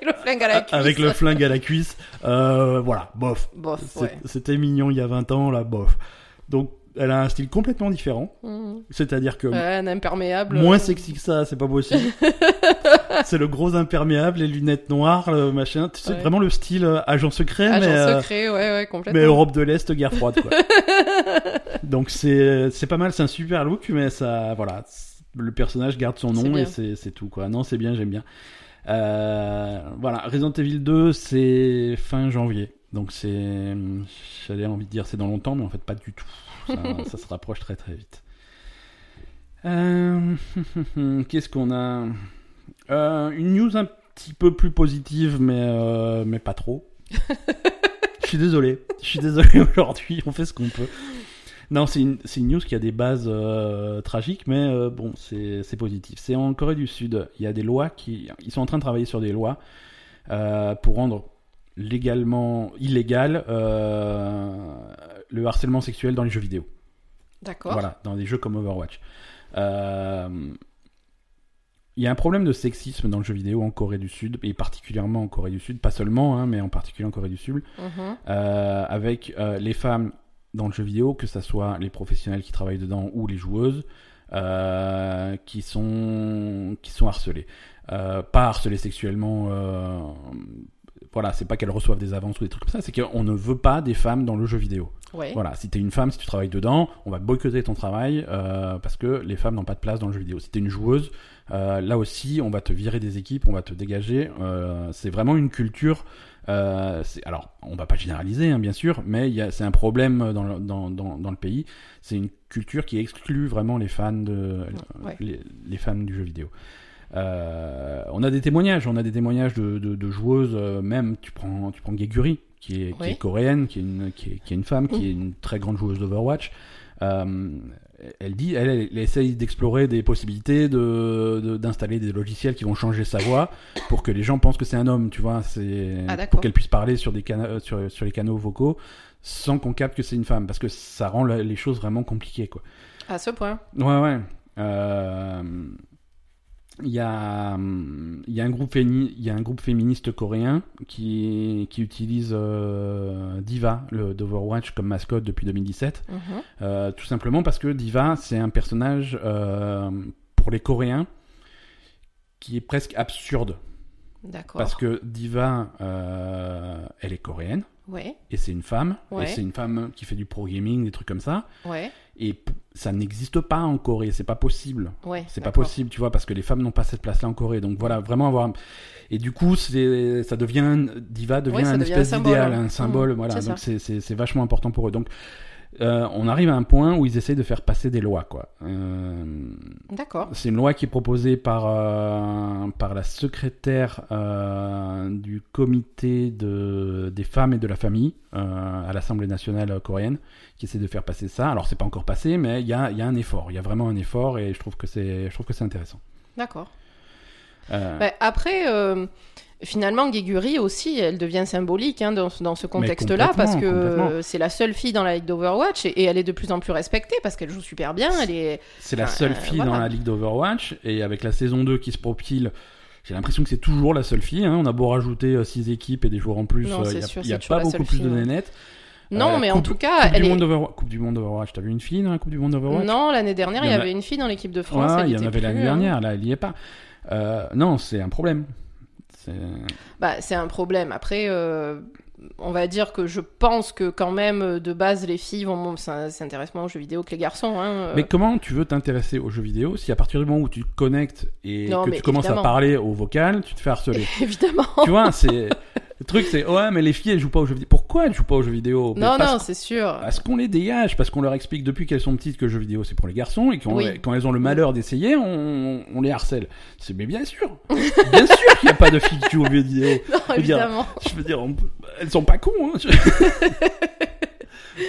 le flingue à la cuisse. avec le flingue à la cuisse euh, voilà bof Bof, ouais. c'était mignon il y a 20 ans là bof donc elle a un style complètement différent Mhm. c'est-à-dire que Ouais, un imperméable. moins euh, sexy que ça c'est pas possible c'est le gros imperméable les lunettes noires le machin tu sais Ouais. vraiment le style euh, agent secret Agent mais euh, secret, ouais, ouais, complètement. mais Europe de l'Est, guerre froide, quoi. Donc c'est pas mal, c'est un super look, mais ça, voilà, le personnage garde son nom et c'est c'est tout, quoi. Non, c'est bien, j'aime bien. Euh, voilà, Resident Evil 2, c'est fin janvier. Donc c'est, j'avais envie de dire c'est dans longtemps, mais en fait pas du tout. Ça, ça se rapproche très très vite. Euh, Qu'est-ce qu'on a? Euh, Une news un petit peu plus positive, mais euh, mais pas trop. Je suis désolé. Je suis désolé aujourd'hui. On fait ce qu'on peut. Non, c'est une, news qui a des bases euh, tragiques, mais euh, bon, c'est positif. C'est en Corée du Sud. Il y a des lois qui. Ils sont en train de travailler sur des lois euh, pour rendre légalement illégal le harcèlement sexuel dans les jeux vidéo. D'accord. Voilà, dans des jeux comme Overwatch. Il y a un problème de sexisme dans le jeu vidéo en Corée du Sud, et particulièrement en Corée du Sud, pas seulement, hein, mais en particulier en Corée du Sud, Mhm. avec les femmes dans le jeu vidéo, que ce soit les professionnels qui travaillent dedans ou les joueuses, euh, qui sont qui sont harcelées. Euh, pas harcelées sexuellement. Euh, voilà, c'est pas qu'elles reçoivent des avances ou des trucs comme ça, c'est qu'on ne veut pas des femmes dans le jeu vidéo. Ouais. Voilà, si t'es une femme, si tu travailles dedans, on va boycotter ton travail parce que les femmes n'ont pas de place dans le jeu vidéo. Si t'es une joueuse, là aussi, on va te virer des équipes, on va te dégager. C'est vraiment une culture. Euh, alors, on va pas généraliser, hein, bien sûr, mais c'est un problème dans le, dans, dans, dans le pays. C'est une culture qui exclut vraiment les fans de Ouais. les, les fans du jeu vidéo. Euh, on a des témoignages, on a des témoignages de, de, de joueuses, euh, même tu prends, tu prends Geguri, qui est, qui est coréenne, qui est une, qui est, qui est une femme, qui Mhm. est une très grande joueuse d'Overwatch. Euh, elle dit, elle, elle, essaye d'explorer des possibilités de de- d'installer des logiciels qui vont changer sa voix pour que les gens pensent que c'est un homme, tu vois, c'est Ah, pour qu'elle puisse parler sur des cana- euh, sur, sur les canaux vocaux sans qu'on capte que c'est une femme, parce que ça rend la- les choses vraiment compliquées, quoi. À ce point. Ouais, ouais. Euh, Il y, a, hum, il y, a un groupe il y a un groupe féministe coréen qui, qui utilise euh, Diva, le d'Overwatch, comme mascotte depuis 2017. Mhm. Euh, tout simplement parce que Diva, c'est un personnage euh, pour les Coréens qui est presque absurde. D'accord. Parce que Diva, elle est coréenne Ouais, et c'est une femme. Ouais. Et c'est une femme qui fait du pro gaming, des trucs comme ça. ouais, Et ça n'existe pas en Corée, c'est pas possible. C'est pas possible, tu vois, parce que les femmes n'ont pas cette place-là en Corée. Donc voilà, vraiment avoir. Et du coup, c'est, ça devient diva devient Ouais, ça un devient espèce un symbole. d'idéal, un Mmh, symbole. voilà, c'est donc c'est vachement important pour eux. Donc euh, on arrive à un point où ils essayent de faire passer des lois, quoi. Euh, D'accord. c'est une loi qui est proposée par euh, par la secrétaire du comité de des femmes et de la famille à l'Assemblée nationale coréenne qui essaie de faire passer ça. Alors c'est pas encore passé, mais il y a y a un effort, il y a vraiment un effort et je trouve que c'est je trouve que c'est intéressant. D'accord. Euh, Bah, après, euh, finalement, Guéguri aussi, elle devient symbolique hein, dans, dans ce contexte-là, parce que euh, c'est la seule fille dans la ligue d'Overwatch et, et elle est de plus en plus respectée parce qu'elle joue super bien. Elle est. c'est la seule euh, fille voilà. dans la ligue d'Overwatch et avec la saison 2 qui se profile. J'ai l'impression que c'est toujours la seule fille. hein. On a beau rajouter 6 équipes et des joueurs en plus, euh, il n'y a, pas beaucoup plus de ouais. nénettes. Non, Euh, mais en tout cas, Coupe elle du, est. monde Coupe du monde d'Overwatch. T'as vu une fille dans la Coupe du monde d'Overwatch? Non, l'année dernière, Il y y en a- avait une fille dans l'équipe de France. Ouais, elle il y en avait l'année hein. dernière, là, il y est pas. Euh, non, c'est un problème. C'est- Bah, c'est un problème. Après, euh, on va dire que je pense que quand même, euh, de base, les filles vont s'in- s'intéressent moins aux jeux vidéo que les garçons. Hein. Mais comment tu veux t'intéresser aux jeux vidéo si à partir du moment où tu te connectes et Non, que tu commences évidemment. à parler au vocal, tu te fais harceler Évidemment. Tu vois, c'est le truc, c'est ouais, mais les filles elles jouent pas aux jeux vidéo. Pourquoi elles jouent pas aux jeux vidéo? Non, parce non, c'est sûr. Parce qu'on les dégage, parce qu'on leur explique depuis qu'elles sont petites que le jeu vidéo c'est pour les garçons et quand, Oui. quand elles ont le malheur d'essayer, on, on les harcèle. C'est mais bien sûr, bien sûr qu'il n'y a pas de filles qui jouent aux jeux vidéo. Non, veux dire, évidemment. Je veux dire, on elles sont pas cons. Hein.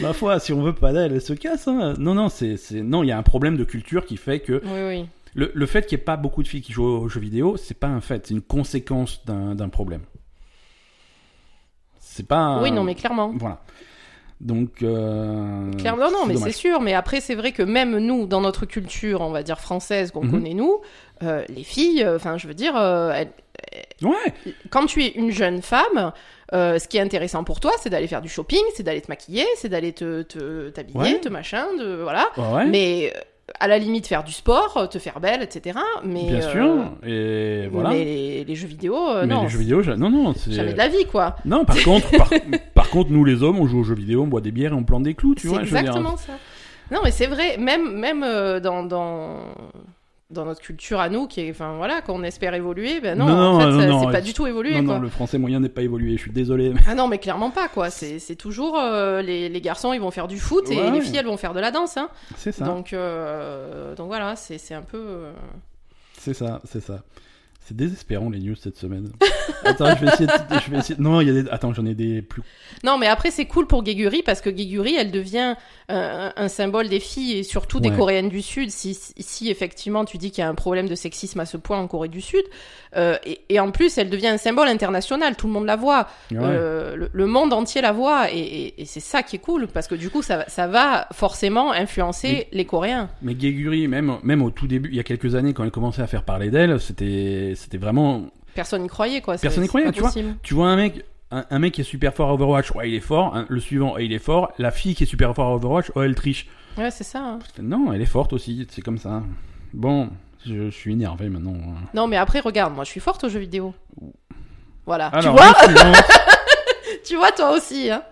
Ma foi, si on veut pas d'elles, elles se cassent. Hein. Non, non, c'est, non, il y a un problème de culture qui fait que Oui, oui. le, le fait qu'il n'y ait pas beaucoup de filles qui jouent aux jeux vidéo, c'est pas un fait, c'est une conséquence d'un, d'un problème. C'est pas. Oui, non, mais clairement. Voilà. Donc. Euh... Clairement, non, mais c'est sûr. Mais après, c'est vrai que même nous, dans notre culture, on va dire française, qu'on Mhm. connaît nous, euh, les filles, euh, enfin, je veux dire, elles- Ouais, quand tu es une jeune femme, ce qui est intéressant pour toi, c'est d'aller faire du shopping, c'est d'aller te maquiller, c'est d'aller te, te- t'habiller, Ouais. te machin, de voilà. ouais, ouais, Mais à la limite, faire du sport, euh, te faire belle, etc. Mais bien euh, sûr. Et voilà. Mais les, les jeux vidéo, euh, Mais non, les jeux vidéo, non, non, c'est. jamais de la vie, quoi. Non, par contre, par, par contre, nous les hommes, on joue aux jeux vidéo, on boit des bières et on plante des clous, tu vois. je veux dire. exactement ça. Non, mais c'est vrai, même, même euh, dans, dans, dans notre culture à nous, qui est, enfin voilà, qu'on espère évoluer, ben non, Non, en fait, non, ça- non, c'est pas du tout évolué, Non, quoi. le français moyen n'est pas évolué, je suis désolé. Ah non, mais clairement pas, quoi. C'est toujours euh, les, les garçons, ils vont faire du foot et Ouais. les filles, elles vont faire de la danse. Hein. C'est ça. Donc, euh, donc voilà, c'est c'est un peu. euh, C'est ça, c'est ça. C'est désespérant les news cette semaine. Attends, je vais essayer. De... Je vais essayer... Non, il y a des. Attends, j'en ai des plus. Non, mais après, c'est cool pour Guéguri parce que Guéguri, elle devient euh, un, symbole des filles et surtout des Ouais. Coréennes du Sud. Si, si effectivement tu dis qu'il y a un problème de sexisme à ce point en Corée du Sud, euh, et, et en plus, elle devient un symbole international. Tout le monde la voit, Ouais. Euh, le, le monde entier la voit, et, et- et c'est ça qui est cool parce que du coup, ça, va- ça va forcément influencer les Coréens. Mais Guéguri, même, même au tout début, il y a quelques années, quand elle commençait à faire parler d'elle, c'était, c'était vraiment. Personne n'y croyait, quoi. Personne n'y croyait, tu vois. Tu vois un mec, un mec qui est super fort à Overwatch, ouais, il est fort. hein, le suivant, ouais, il est fort. La fille qui est super fort à Overwatch, ouais, elle triche. Ouais, c'est ça. hein. Non, elle est forte aussi, c'est comme ça. Bon, je, je suis énervé maintenant. hein. Non, mais après, regarde, moi, je suis forte aux jeux vidéo. Voilà. Alors, tu vois, tu vois, toi aussi. Hein.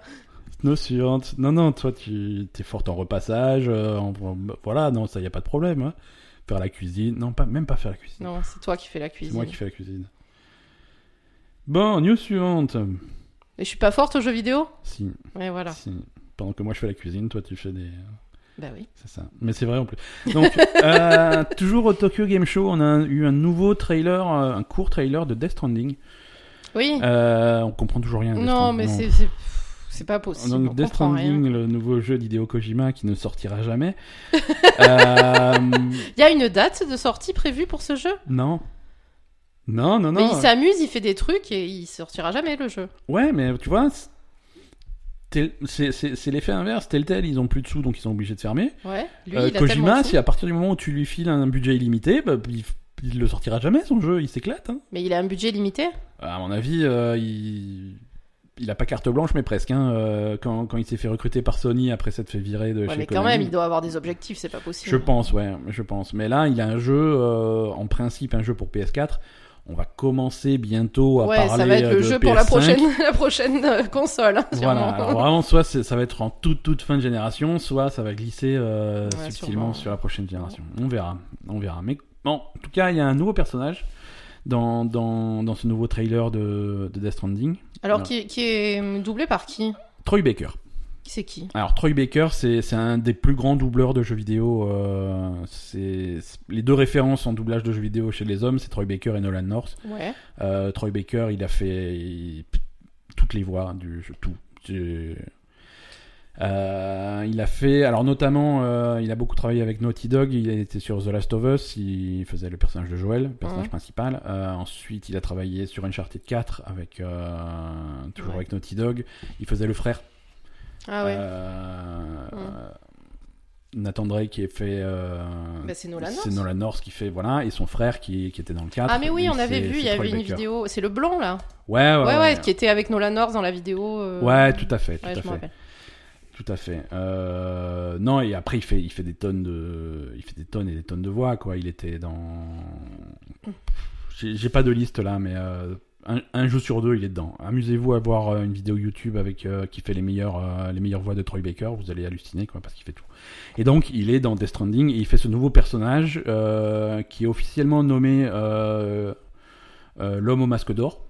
suivante. Non, non, toi, tu es forte en repassage. euh, en- voilà, non, ça, y a pas de problème. hein. Faire la cuisine. Non, pas, même pas faire la cuisine. Non, c'est toi qui fais la C'est cuisine. moi qui fais la cuisine. Bon, news suivante. Et je suis pas forte aux jeux vidéo? Si, Ouais, voilà. si. Pendant que moi je fais la cuisine, toi tu fais des. Bah oui. C'est ça. Mais c'est vrai en plus. Donc, euh, toujours au Tokyo Game Show, on a eu un nouveau trailer, euh, un court trailer de Death Stranding. Oui. Euh, on comprend toujours rien. à Death non, Stranding. mais c'est c'est- pas possible. Donc on Death rien. Stranding, le nouveau jeu d'Hideo Kojima qui ne sortira jamais. Euh, Il y a une date de sortie prévue pour ce jeu? Non. Non, non, Mais non. il s'amuse, il fait des trucs et il sortira jamais le jeu. Ouais, mais tu vois, c'est- l'effet inverse. Telltale, ils ont plus de sous, donc ils sont obligés de fermer. Ouais. Lui, Euh, il a tellement Kojima, si à partir du moment où tu lui files un budget illimité, bah, il, il le sortira jamais son jeu, il s'éclate. Hein. Mais il a un budget limité? À mon avis, euh, il... il a pas carte blanche, mais presque. Hein. Euh, quand, quand il s'est fait recruter par Sony après s'être fait virer de Ouais, chez mais quand Konami. même, il doit avoir des objectifs, c'est pas possible. Je pense, ouais, je pense. Mais là, il a un jeu, euh, en principe, un jeu pour PS4. On va commencer bientôt à Ouais, parler ça va être euh, le de jeu pour la PS5. prochaine, la prochaine euh, console, hein, Voilà, alors vraiment, soit ça va être en toute, toute fin de génération, soit ça va glisser euh, Ouais, subtilement sûrement. sur la prochaine génération. On verra, on verra. Mais bon, en tout cas, il y a un nouveau personnage dans, dans, dans ce nouveau trailer de, de Death Stranding. Alors, qui, qui est hum, doublé par qui? Troy Baker. Qui c'est qui? Alors Troy Baker, c'est un des plus grands doubleurs de jeux vidéo. euh, c'est c'est- les deux références en doublage de jeux vidéo chez les hommes, c'est Troy Baker et Nolan North. Ouais. Euh, Troy Baker, il a fait il- toutes les voix du jeu, tout. Euh, il a fait, alors notamment, euh, il a beaucoup travaillé avec Naughty Dog. Il était sur The Last of Us. Il faisait le personnage de Joel, le personnage Mhm. principal. Euh, ensuite, il a travaillé sur Uncharted 4 avec toujours Ouais. avec Naughty Dog. Il faisait le frère. Ah ouais. Euh, Nathan Drake qui est fait. Bah, c'est Nolan. Nolan North qui fait voilà et son frère qui, qui était dans le 4. Ah mais oui, on avait vu, il y avait une Baker. vidéo. C'est le blond là. Ouais ouais, Ouais, ouais, qui était avec Nolan North dans la vidéo. Ouais, tout à fait, tout à fait. Tout à fait. Euh, non, et après, il fait, des tonnes de, il fait des tonnes et des tonnes de voix, quoi. Il était dans, j'ai pas de liste là, mais euh, un, jeu sur deux, il est dedans. Amusez-vous à voir euh, une vidéo YouTube avec qui fait les meilleures, voix de Troy Baker. Vous allez halluciner, parce qu'il fait tout. Et donc, il est dans Death Stranding et il fait ce nouveau personnage qui est officiellement nommé l'homme au masque d'or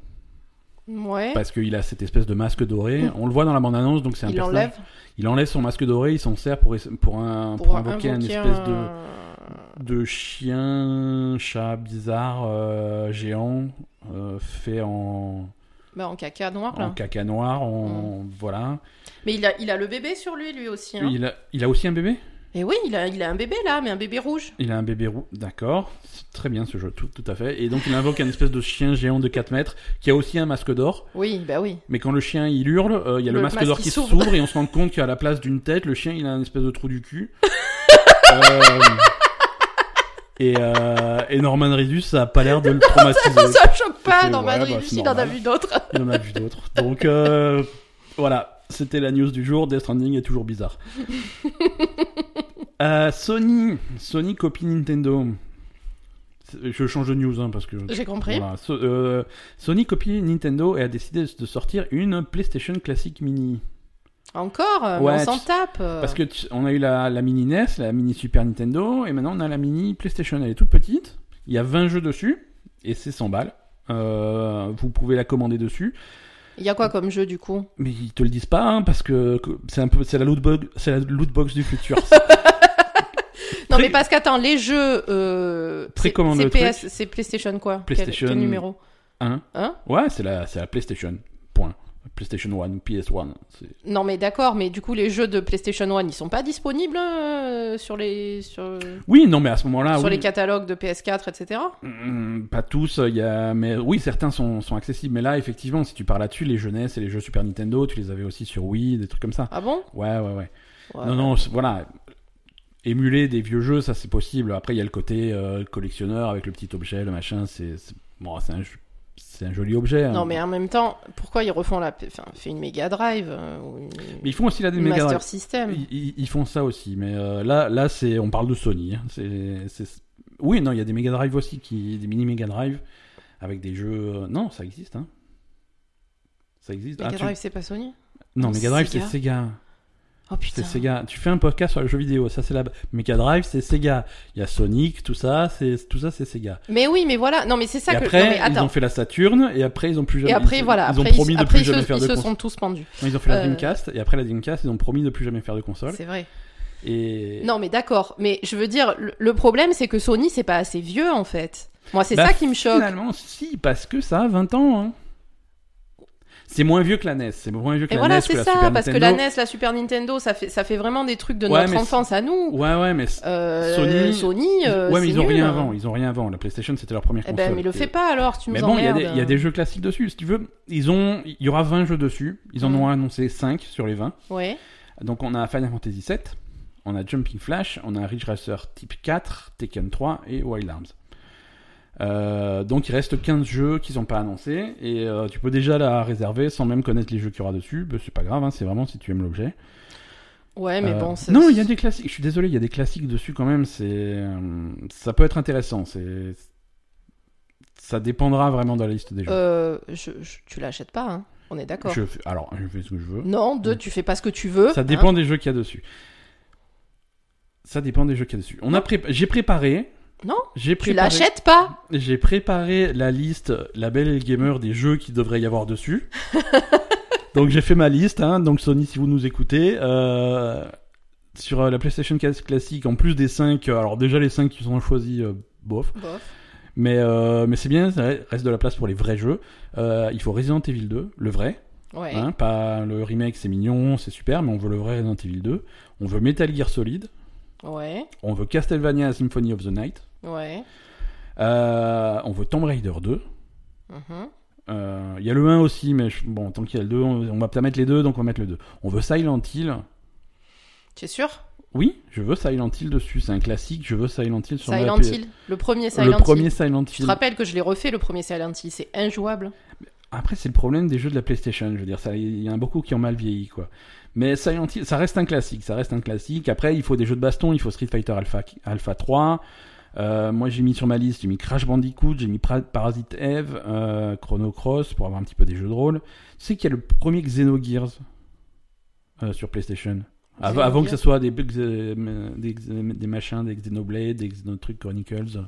Ouais. parce qu'il a cette espèce de masque doré. On le voit dans la bande-annonce, donc c'est un Il personnage. l'enlève Il enlève son masque doré, il s'en sert pour, pour, un, pour, invoquer, une espèce de, de chien, chat bizarre, euh, géant, euh, fait en, Bah, en caca noir en là. caca noir, en, voilà. Mais il a, il a le bébé sur lui, lui aussi. Hein. Il, a, il a aussi un bébé? Et oui, il a, il a un bébé là, mais un bébé rouge. Il a un bébé roux, d'accord. C'est très bien ce jeu, tout, tout à fait. Et donc il invoque un espèce de chien géant de 4 mètres qui a aussi un masque d'or. Oui, bah oui. Mais quand le chien il hurle, euh, il y a le, Le masque masque d'or qui qui s'ouvre. s'ouvre et on se rend compte qu'à la place d'une tête, le chien il a un espèce de trou du cul. Euh, et, euh, et Norman Reedus, ça a pas l'air de le traumatiser. ça choque pas C'est- dans ouais, bah, Madrid, c'est il en a normal. vu d'autres. Il en a vu d'autres. Donc euh, voilà, c'était la news du jour. Death Stranding est toujours bizarre. Euh, Sony, Sony copie Nintendo. Je change de news hein, parce que. J'ai compris. Voilà. So- euh, Sony copie Nintendo et a décidé de sortir une PlayStation Classic Mini. Encore? Ouais, mais On s'en tape. Parce que tu- on a eu la, la mini NES, la mini Super Nintendo, et maintenant on a la mini PlayStation. Elle est toute petite. Il y a 20 jeux dessus, et c'est 100 balles. Euh, vous pouvez la commander dessus. Il y a quoi comme jeu du coup? Mais ils te le disent pas, hein, parce que c'est un peu, c'est la loot box, c'est la loot box du futur. Non Pré- mais parce qu'attends, les jeux... Euh, c'est- PS, PlayStation quoi? PlayStation Quel, numéro? Hein Hein Ouais, c'est la, c'est la PlayStation. PlayStation 1, PS1. c'est- Non mais d'accord, mais du coup les jeux de PlayStation 1 ils sont pas disponibles euh, sur les sur, Oui, non, mais à ce moment-là, sur oui. les catalogues de PS4 etc. Hmm, Pas tous, il y a, mais oui, certains sont, sont accessibles. Mais là, effectivement, si tu parles là-dessus, les jeunesses et les jeux Super Nintendo, tu les avais aussi sur Wii, des trucs comme ça. Ah bon? Ouais, ouais, ouais. Ouais. Non, non, voilà. Émuler des vieux jeux, ça c'est possible. Après, il y a le côté euh, collectionneur avec le petit objet, le machin. C'est- bon, c'est un jeu- c'est un joli objet. hein. Non, mais en même temps, pourquoi ils refont la. Enfin, fait une Mega Drive euh, ou une, Mais ils font aussi la une Master Drive. System. Ils, font ça aussi, mais euh, là, là, c'est, on parle de Sony. hein. C'est, c'est- Oui, non, il y a des Mega Drive aussi, qui, des mini Mega Drive avec des jeux. euh, Non, ça existe. Hein. Ça existe. Mega Ah, tu- Drive, c'est pas Sony? Non, Mega Drive, c'est Sega. Oh putain. C'est Sega. Tu fais un podcast sur les jeux vidéo, ça c'est la. Mega Drive, c'est Sega. Il y a Sonic, tout ça, c'est tout ça, c'est Sega. Mais oui, mais voilà. Non, mais c'est ça et que. après, non, mais ils ont fait la Saturn, et après ils ont plus jamais. Et après, ils, voilà. Ils ont après, promis ils, de après, plus ils jamais se, faire ils de se console. sont tous pendus. Non, ils ont fait la Euh, Dreamcast, et après la Dreamcast, ils ont promis de plus jamais faire de console. C'est vrai. Et Non, mais d'accord. Mais je veux dire, le, le problème, c'est que Sony, c'est pas assez vieux, en fait. Moi, c'est Bah, ça qui me choque. Finalement, si, parce que ça a 20 ans. hein. C'est moins vieux que la NES. C'est moins vieux que Et la voilà, NES, c'est ça, Super parce que la NES, la Super Nintendo, ça fait, ça fait vraiment des trucs de Ouais, notre enfance à nous. Ouais, ouais, mais. Euh, Sony- Sony, euh, ouais, mais ils ont nul. rien avant. Ils ont rien avant. La PlayStation, c'était leur première Eh console. ben, mais le Et- fais pas alors, tu nous Mais bon, il y, a des- il y a des jeux classiques dessus. Si tu veux, ils ont, il y aura 20 jeux dessus. Ils en Mm. ont annoncé 5 sur les 20. Ouais. Donc on a Final Fantasy VII, on a Jumping Flash, on a Ridge Racer Type 4, Tekken 3 et Wild Arms. Euh, donc il reste 15 jeux qui sont pas annoncés et euh, tu peux déjà la réserver sans même connaître les jeux qu'il y aura dessus. Ben, c'est pas grave, hein, c'est vraiment si tu aimes l'objet. Ouais, mais Euh, bon, c'est- non, il y a des classiques. Je suis désolé, il y a des classiques dessus quand même. C'est, euh, ça peut être intéressant. C'est, ça dépendra vraiment de la liste des jeux. Je, je- tu l'achètes pas, hein. On est d'accord. Je fais- alors, je fais ce que je veux. Non, deux, tu fais pas ce que tu veux. Ça hein. dépend des jeux qu'il y a dessus. Ça dépend des jeux qu'il y a dessus. On a pré- j'ai préparé. Non, J'ai Tu l'achètes pas J'ai préparé la liste, la belle et le gamer des jeux qui devrait y avoir dessus. Donc j'ai fait ma liste. Hein. Donc Sony, si vous nous écoutez, euh, sur euh, la PlayStation 4 classique, en plus des 5 alors déjà les 5 qui sont choisis, euh, bof. Bof. Mais euh, mais c'est bien, ça reste de la place pour les vrais jeux. Euh, il faut Resident Evil 2, le vrai. Ouais. Hein, pas le remake, c'est mignon, c'est super, mais on veut le vrai Resident Evil 2. On veut Metal Gear Solid. Ouais. On veut Castlevania Symphony of the Night. Ouais. Euh, on veut Tomb Raider 2. Mhm. Euh, Il y a le 1 aussi, mais je- bon, tant qu'il y a le 2, on, on va peut-être mettre les deux, donc on va mettre le 2. On veut Silent Hill. Tu es sûr? Oui, je veux Silent Hill dessus, c'est un classique, je veux Silent Hill sur Silent P- Hill. Le premier Silent Le Hill. premier Silent Tu te Hill. rappelles que je l'ai refait le premier Silent Hill, c'est injouable. Après, c'est le problème des jeux de la PlayStation. Je veux dire, il y en a beaucoup qui ont mal vieilli, quoi. Mais Silent Hill, ça reste un classique. Ça reste un classique. Après, il faut des jeux de baston. Il faut Street Fighter Alpha, Alpha 3. Euh, moi, j'ai mis sur ma liste, j'ai mis Crash Bandicoot, j'ai mis Parasite Eve, euh, Chrono Cross pour avoir un petit peu des jeux de rôle. Tu sais qu'il y a le premier Xenogears euh, sur PlayStation. Av- avant que ce soit des, euh, des, des machins, des Xenoblade, des Xenotruc Chronicles.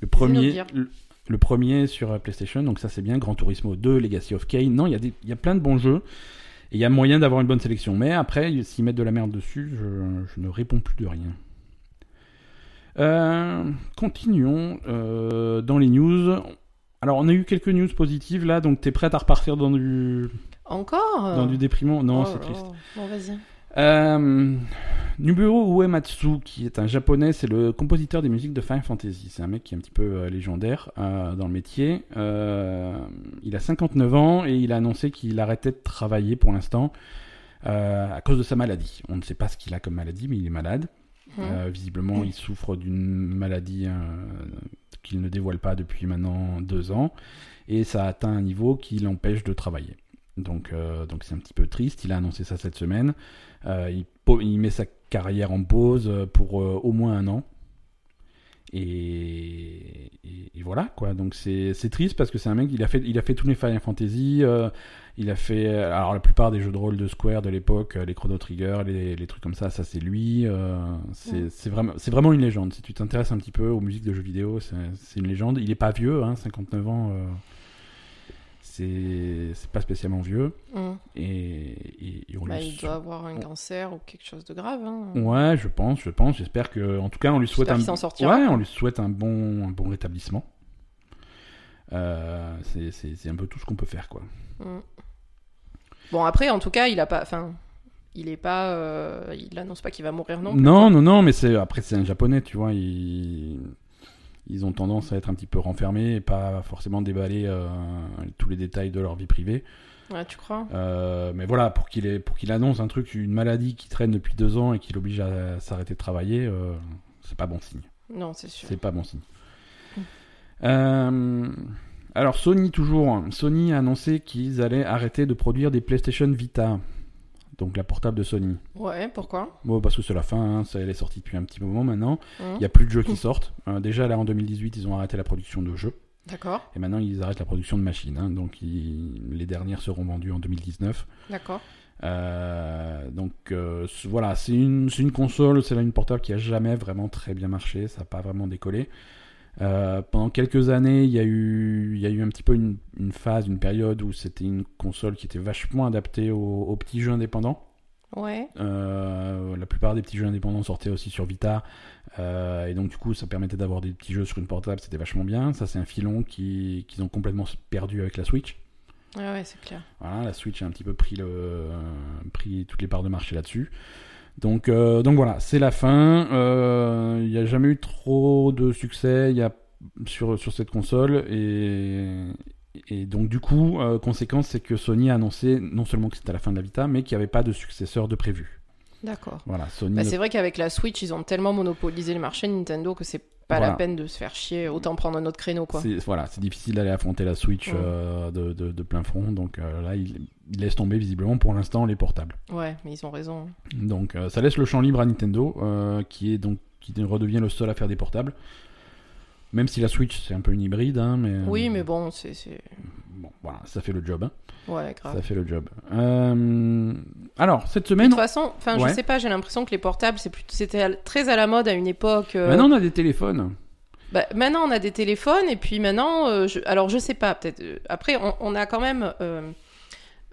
Le premier, le, le premier sur PlayStation, donc ça c'est bien. Gran Turismo 2, Legacy of Kain. Non, il y, a des- il y a plein de bons jeux. Et il y a moyen d'avoir une bonne sélection. Mais après, s'ils mettent de la merde dessus, je, je ne réponds plus de rien. Euh, continuons euh, dans les news. Alors, on a eu quelques news positives là, donc t'es prête à repartir dans du, Encore? dans du déprimant? Non, Oh c'est triste. là. Bon, vas-y. Euh, Nobuo Uematsu, qui est un japonais, c'est le compositeur des musiques de Final Fantasy. C'est un mec qui est un petit peu euh, légendaire euh, dans le métier. Euh, il a 59 ans et il a annoncé qu'il arrêtait de travailler pour l'instant à cause de sa maladie. On ne sait pas ce qu'il a comme maladie, mais il est malade. Euh, visiblement, il souffre d'une maladie qu'il ne dévoile pas depuis maintenant deux ans, et ça a atteint un niveau qui l'empêche de travailler. Donc, euh, donc c'est un petit peu triste. Il a annoncé ça cette semaine. Euh, il, met sa carrière en pause euh, pour euh, au moins un an. Et, et- et voilà quoi. Donc c'est triste parce que c'est un mec. Il a fait il a fait tous les Final Fantasy. euh, il a fait alors la plupart des jeux de rôle de Square de l'époque, les Chrono Trigger, les, les trucs comme ça. Ça c'est lui. euh, c'est vraiment c'est vraiment une légende. Si tu t'intéresses un petit peu aux musiques de jeux vidéo, c'est c'est une légende. Il est pas vieux, hein, 59 ans. euh, c'est c'est pas spécialement vieux. Mhm. Et, et- et on Bah, lui il doit avoir un cancer ou quelque chose de grave. hein. Ouais, je pense, je pense. J'espère que, en tout cas, on lui souhaite un, ouais, on lui souhaite un bon, un bon rétablissement. Euh, c'est- c'est c'est un peu tout ce qu'on peut faire, quoi. Mhm. Bon, après, en tout cas, il a pas. Enfin, il est pas. euh, Il annonce pas qu'il va mourir non. Non, non, non, mais c'est après c'est un japonais, tu vois. Ils ont tendance à être un petit peu renfermés et pas forcément déballer euh, tous les détails de leur vie privée. Ouais, tu crois? Euh, mais voilà, pour qu'il ait- pour qu'il annonce un truc, une maladie qui traîne depuis deux ans et qui l'oblige à s'arrêter de travailler, euh, c'est pas bon signe. Non, c'est sûr. C'est pas bon signe. Mm. Euh, alors Sony toujours, Sony a annoncé qu'ils allaient arrêter de produire des PlayStation Vita, donc la portable de Sony. Ouais, pourquoi? Bon, parce que c'est la fin, hein, ça elle est sortie depuis un petit moment maintenant. Hum, Il n'y a plus de jeux qui sortent. Euh, déjà là en 2018, ils ont arrêté la production de jeux. D'accord, Et maintenant, ils arrêtent la production de machines. hein. donc, ils- les dernières seront vendues en 2019. d'accord. Euh, donc, euh, voilà, c'est une, c'est une console, c'est là une portable qui a jamais vraiment très bien marché. Ça n'a pas vraiment décollé. Euh, pendant quelques années, il y, a eu, il y a eu un petit peu une, une phase, une période où c'était une console qui était vachement adaptée aux, aux petits jeux indépendants. Ouais, Euh, la plupart des petits jeux indépendants sortaient aussi sur Vita. Euh, et donc, du coup, ça permettait d'avoir des petits jeux sur une portable. C'était vachement bien. Ça, c'est un filon qui- qu'ils ont complètement perdu avec la Switch. ouais, ouais, c'est clair. Voilà, la Switch a un petit peu pris, le, pris toutes les parts de marché là-dessus. Donc, euh, donc voilà, c'est la fin. Euh, Il n'y a jamais eu trop de succès il y a, sur, sur cette console. Et, et donc, du coup, euh, conséquence, c'est que Sony a annoncé non seulement que c'était la fin de la Vita, mais qu'il n'y avait pas de successeur de prévu. D'accord. Voilà, Sony. Bah, ne- c'est vrai qu'avec la Switch, ils ont tellement monopolisé le marché Nintendo que c'est pas Voilà. la peine de se faire chier. Autant prendre un autre créneau, quoi. c'est voilà, c'est difficile d'aller affronter la Switch Ouais. euh, de, de- de plein front. Donc euh, là, il, il laisse tomber visiblement pour l'instant les portables. Ouais, mais ils ont raison. Donc euh, ça laisse le champ libre à Nintendo, euh, qui est donc qui redevient le seul à faire des portables. Même si la Switch c'est un peu une hybride, hein, mais Oui, mais bon, c'est. bon, voilà, ça fait le job. hein. Ouais, grave. Ça fait le job. Euh, alors cette De semaine, toute façon, enfin, Ouais. je sais pas, j'ai l'impression que les portables, c'est plutôt, c'était très à la mode à une époque. euh, maintenant on a des téléphones. bah, maintenant, on a des téléphones, et puis maintenant, euh, je- alors je sais pas, peut-être. euh, après, on, on a quand même.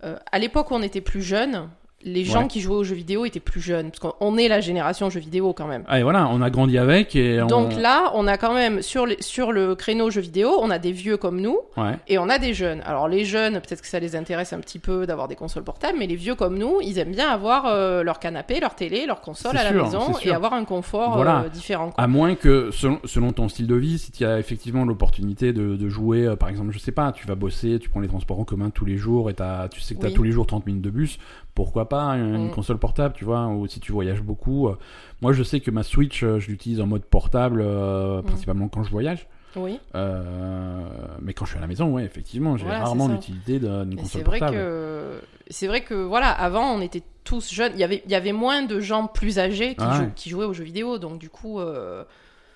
Euh, à l'époque où on était plus jeune, les gens Ouais. qui jouaient aux jeux vidéo étaient plus jeunes. Parce qu'on on est la génération jeux vidéo quand même. Ah, et voilà, on a grandi avec et on... Donc là, on a quand même, sur, les- sur le créneau jeux vidéo, on a des vieux comme nous, ouais. et on a des jeunes. Alors les jeunes, peut-être que ça les intéresse un petit peu d'avoir des consoles portables, mais les vieux comme nous, ils aiment bien avoir euh, leur canapé, leur télé, leur console à la maison et avoir un confort Voilà. euh, différent. quoi. À moins que, selon, selon ton style de vie, si tu as effectivement l'opportunité de, de jouer, euh, par exemple, je sais pas, tu vas bosser, tu prends les transports en commun tous les jours et tu sais que tu as Oui. tous les jours 30 minutes de bus, pourquoi pas une, une Mm. console portable, tu vois, ou si tu voyages beaucoup. euh. Moi, je sais que ma Switch, euh, je l'utilise en mode portable, euh, Mm. principalement quand je voyage. Oui. Euh, mais quand je suis à la maison, ouais, effectivement, j'ai Voilà, rarement l'utilité d'une console portable. que c'est vrai que voilà, avant on était tous jeunes. Il y avait il y avait moins de gens plus âgés qui, jou- qui jouaient aux jeux vidéo, donc du coup, euh,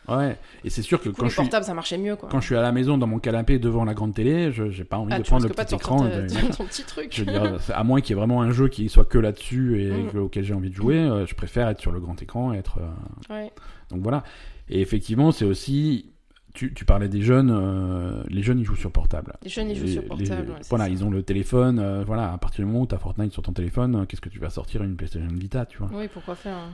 Ouais, et c'est sûr que coup, quand les je, suis, ça marchait mieux quoi. quand je suis à la maison dans mon canapé devant la grande télé, je j'ai pas envie Ah, de prendre le petit écran. ta- de- ton petit truc. Je veux dire, à moins qu'il y ait vraiment un jeu qui soit que là-dessus et Mm. que- auquel j'ai envie de jouer, euh, je préfère être sur le grand écran et être. euh, Ouais. Donc voilà. Et effectivement, c'est aussi. Tu, tu parlais des jeunes, euh, les jeunes ils jouent sur portable. Les jeunes ils jouent Les- sur les- portable. ouais, voilà, ça. ils ont le téléphone. euh, voilà, à partir du moment où tu as Fortnite sur ton téléphone, euh, qu'est-ce que tu vas sortir une PlayStation Vita, tu vois? Oui, pourquoi faire hein.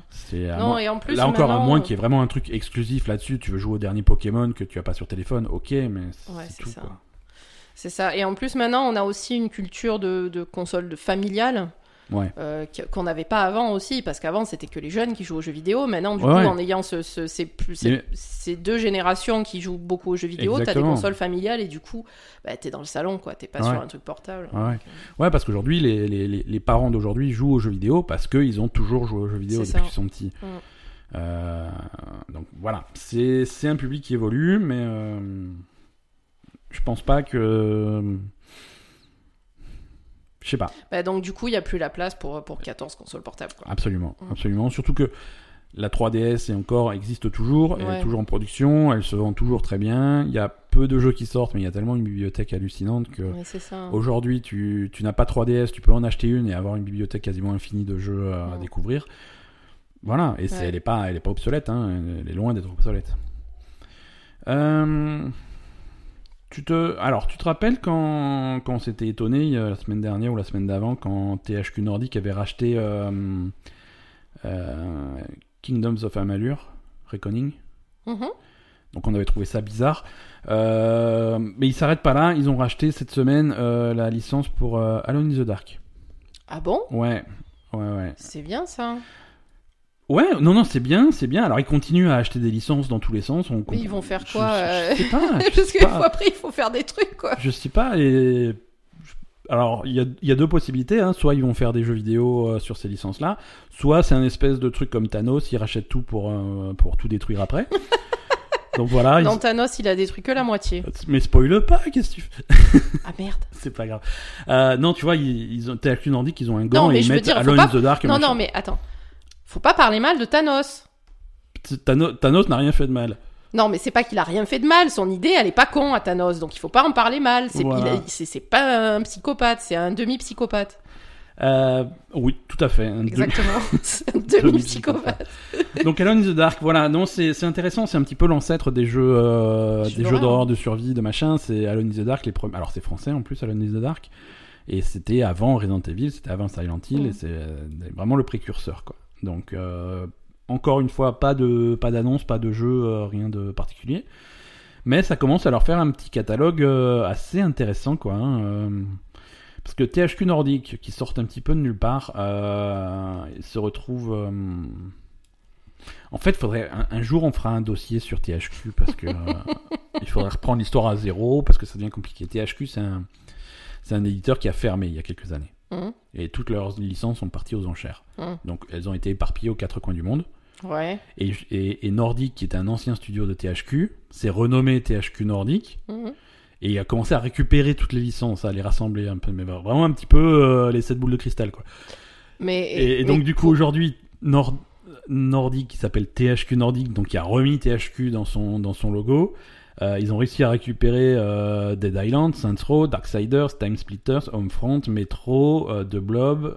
Non, moins- et en plus Là encore, à moins qu'il y ait vraiment un truc exclusif là-dessus, tu veux jouer au dernier Pokémon que tu as pas sur téléphone, ok, mais Ouais, c'est tout. ça. C'est ça. Et en plus, maintenant, on a aussi une culture de, de console de familiale Ouais. euh, qu'on n'avait pas avant aussi, parce qu'avant, c'était que les jeunes qui jouaient aux jeux vidéo. Maintenant, du Ouais, coup, ouais. en ayant ce, ce- ces, deux générations qui jouent beaucoup aux jeux vidéo, t'as des consoles familiales et du coup, bah, t'es dans le salon, quoi. T'es pas sur un truc portable. Ouais, ouais. Ouais, parce qu'aujourd'hui, les, les, les, les parents d'aujourd'hui jouent aux jeux vidéo parce qu'ils ont toujours joué aux jeux vidéo depuis qu'ils sont petits. Mm. Euh, donc voilà, c'est c'est un public qui évolue, mais euh, je pense pas que. Je sais pas, Bah, donc, du coup, il n'y a plus la place pour, pour 14 consoles portables, quoi. absolument, Mm. absolument. Surtout que la 3DS est encore existe toujours, elle Ouais. est toujours en production, elle se vend toujours très bien. Il y a peu de jeux qui sortent, mais il y a tellement une bibliothèque hallucinante que. Aujourd'hui, tu, tu n'as pas 3DS, tu peux en acheter une et avoir une bibliothèque quasiment infinie de jeux à découvrir. Voilà, et elle n'est pas, elle est pas obsolète, hein, elle est loin d'être obsolète. Euh, tu te, alors, tu te rappelles quand, quand on s'était étonné euh, la semaine dernière ou la semaine d'avant quand THQ Nordic avait racheté euh, euh, Kingdoms of Amalur, Reckoning? Mhm. donc on avait trouvé ça bizarre. Mais ils s'arrêtent pas là, ils ont racheté cette semaine la licence pour Alone in the Dark. Ah bon? Ouais, ouais, ouais. C'est bien ça. Ouais, non, non, c'est bien, c'est bien. Alors ils continuent à acheter des licences dans tous les sens. On Mais ils vont faire quoi, je, euh je sais pas. je Parce sais que pas. après, il faut faire des trucs, quoi. Je sais pas. Et... Alors, il y a, il y a deux possibilités. Hein. Soit ils vont faire des jeux vidéo euh, sur ces licences-là, soit c'est un espèce de truc comme Thanos, ils rachètent tout pour, euh, pour tout détruire après. Donc voilà. ils- Dans Thanos, il a détruit que la moitié. Mais spoil pas, qu'est-ce que tu fais? Ah merde. C'est pas grave. Euh, non, tu vois, ils, ils ont THQ Nordic, ils ont un gant Non, mais et ils mettent dire, Alone pas- in the Dark. Non, non, mais attends. Faut pas parler mal de Thanos. Thanos, Thanos n'a rien fait de mal. Non, mais c'est pas qu'il a rien fait de mal. Son idée, elle est pas con à Thanos, donc il faut pas en parler mal. C'est Voilà. pas un psychopathe, c'est un demi-psychopathe. Euh, oui, tout à fait. Un Exactement. c'est un demi-psychopathe. Donc Alone in the Dark, voilà, non, c'est intéressant, c'est un petit peu l'ancêtre des jeux, euh, des jeux d'horreur. de survie, de machin. C'est Alone in the Dark, les premiers. Alors c'est français en plus, Alone in the Dark, et c'était avant Resident Evil, c'était avant Silent Hill, Mhm. et c'est euh, vraiment le précurseur, quoi. Donc euh, encore une fois, pas de pas d'annonce, pas de jeu, euh, rien de particulier, mais ça commence à leur faire un petit catalogue euh, assez intéressant, quoi. hein, parce que THQ Nordic, qui sortent un petit peu de nulle part, euh, se retrouvent. euh, En fait, faudrait un, un jour on fera un dossier sur THQ parce que euh, il faudrait reprendre l'histoire à zéro parce que ça devient compliqué. THQ, c'est un, c'est un éditeur qui a fermé il y a quelques années Mhm. et toutes leurs licences sont parties aux enchères. Mhm. Donc elles ont été éparpillées aux quatre coins du monde. Ouais. Et, et, et Nordic, qui est un ancien studio de THQ, s'est renommé THQ Nordic Mhm. et il a commencé à récupérer toutes les licences, à les rassembler un peu, mais vraiment un petit peu euh, les sept boules de cristal quoi. Mais, Et, et donc mais du coup aujourd'hui Nord Nordic qui s'appelle THQ Nordic, donc qui a remis THQ dans son dans son logo. Euh, ils ont réussi à récupérer euh, Dead Island, Saints Row, Darksiders, Time Splitters, Homefront, Metro, euh, The Blob,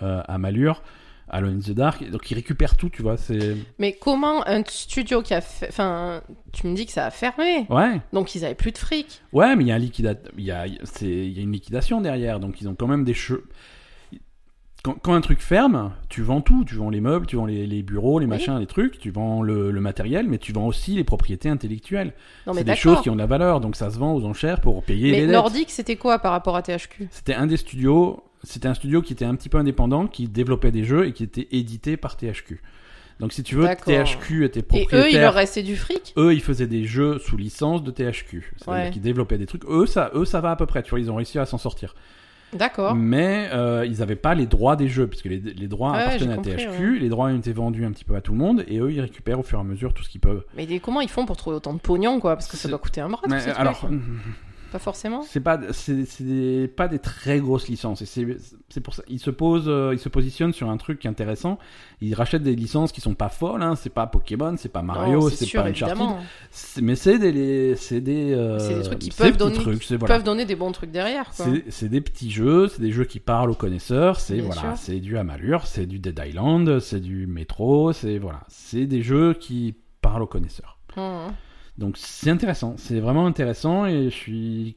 Amalur, Alone in the Dark. Donc ils récupèrent tout, tu vois. C'est Mais comment un studio qui a fait. Enfin, tu me dis que ça a fermé. ouais, Donc ils avaient plus de fric. ouais, mais il y a un liquida... il y a y une liquidation derrière, donc ils ont quand même des che... Quand, quand un truc ferme, tu vends tout. Tu vends les meubles, tu vends les, les bureaux, les Oui. machins, les trucs, tu vends le, le matériel, mais tu vends aussi les propriétés intellectuelles. C'est des choses qui ont de la valeur, donc ça se vend aux enchères pour payer les Mais dettes. Nordic, c'était quoi par rapport à THQ C'était un des studios, c'était un studio qui était un petit peu indépendant, qui développait des jeux et qui était édité par THQ. Donc si tu veux. THQ était Et propriétaire. eux, il leur restait du fric? Eux, ils faisaient des jeux sous licence de THQ. C'est-à-dire Ouais. qu'ils développaient des trucs. Eux, ça, eux, ça va à peu près. Tu vois, ils ont réussi à s'en sortir. D'accord. Mais euh, ils n'avaient pas les droits des jeux, puisque les, les droits Ouais, appartenaient à compris, THQ. Les droits ont été vendus un petit peu à tout le monde, et eux, ils récupèrent au fur et à mesure tout ce qu'ils peuvent. Mais comment ils font pour trouver autant de pognon, quoi? Parce que ça doit coûter un bras, Mais, alors. Pas forcément. c'est pas, c'est, pas des très grosses licences. Et c'est, c'est pour ça, ils se posent, euh, ils se positionnent sur un truc intéressant. Ils rachètent des licences qui sont pas folles. Hein. C'est pas Pokémon, c'est pas Mario, Non, c'est, sûr, pas Uncharted. C'est- mais c'est des, les- c'est des, euh, C'est des trucs qui peuvent donner, trucs, qui voilà. peuvent donner des bons trucs derrière, quoi. C'est, des petits jeux, c'est des jeux qui parlent aux connaisseurs, c'est Bien voilà, sûr. c'est du Amalur, c'est du Dead Island, c'est du Metro, c'est voilà, c'est des jeux qui parlent aux connaisseurs. Hum. Donc c'est intéressant, c'est vraiment intéressant et je suis,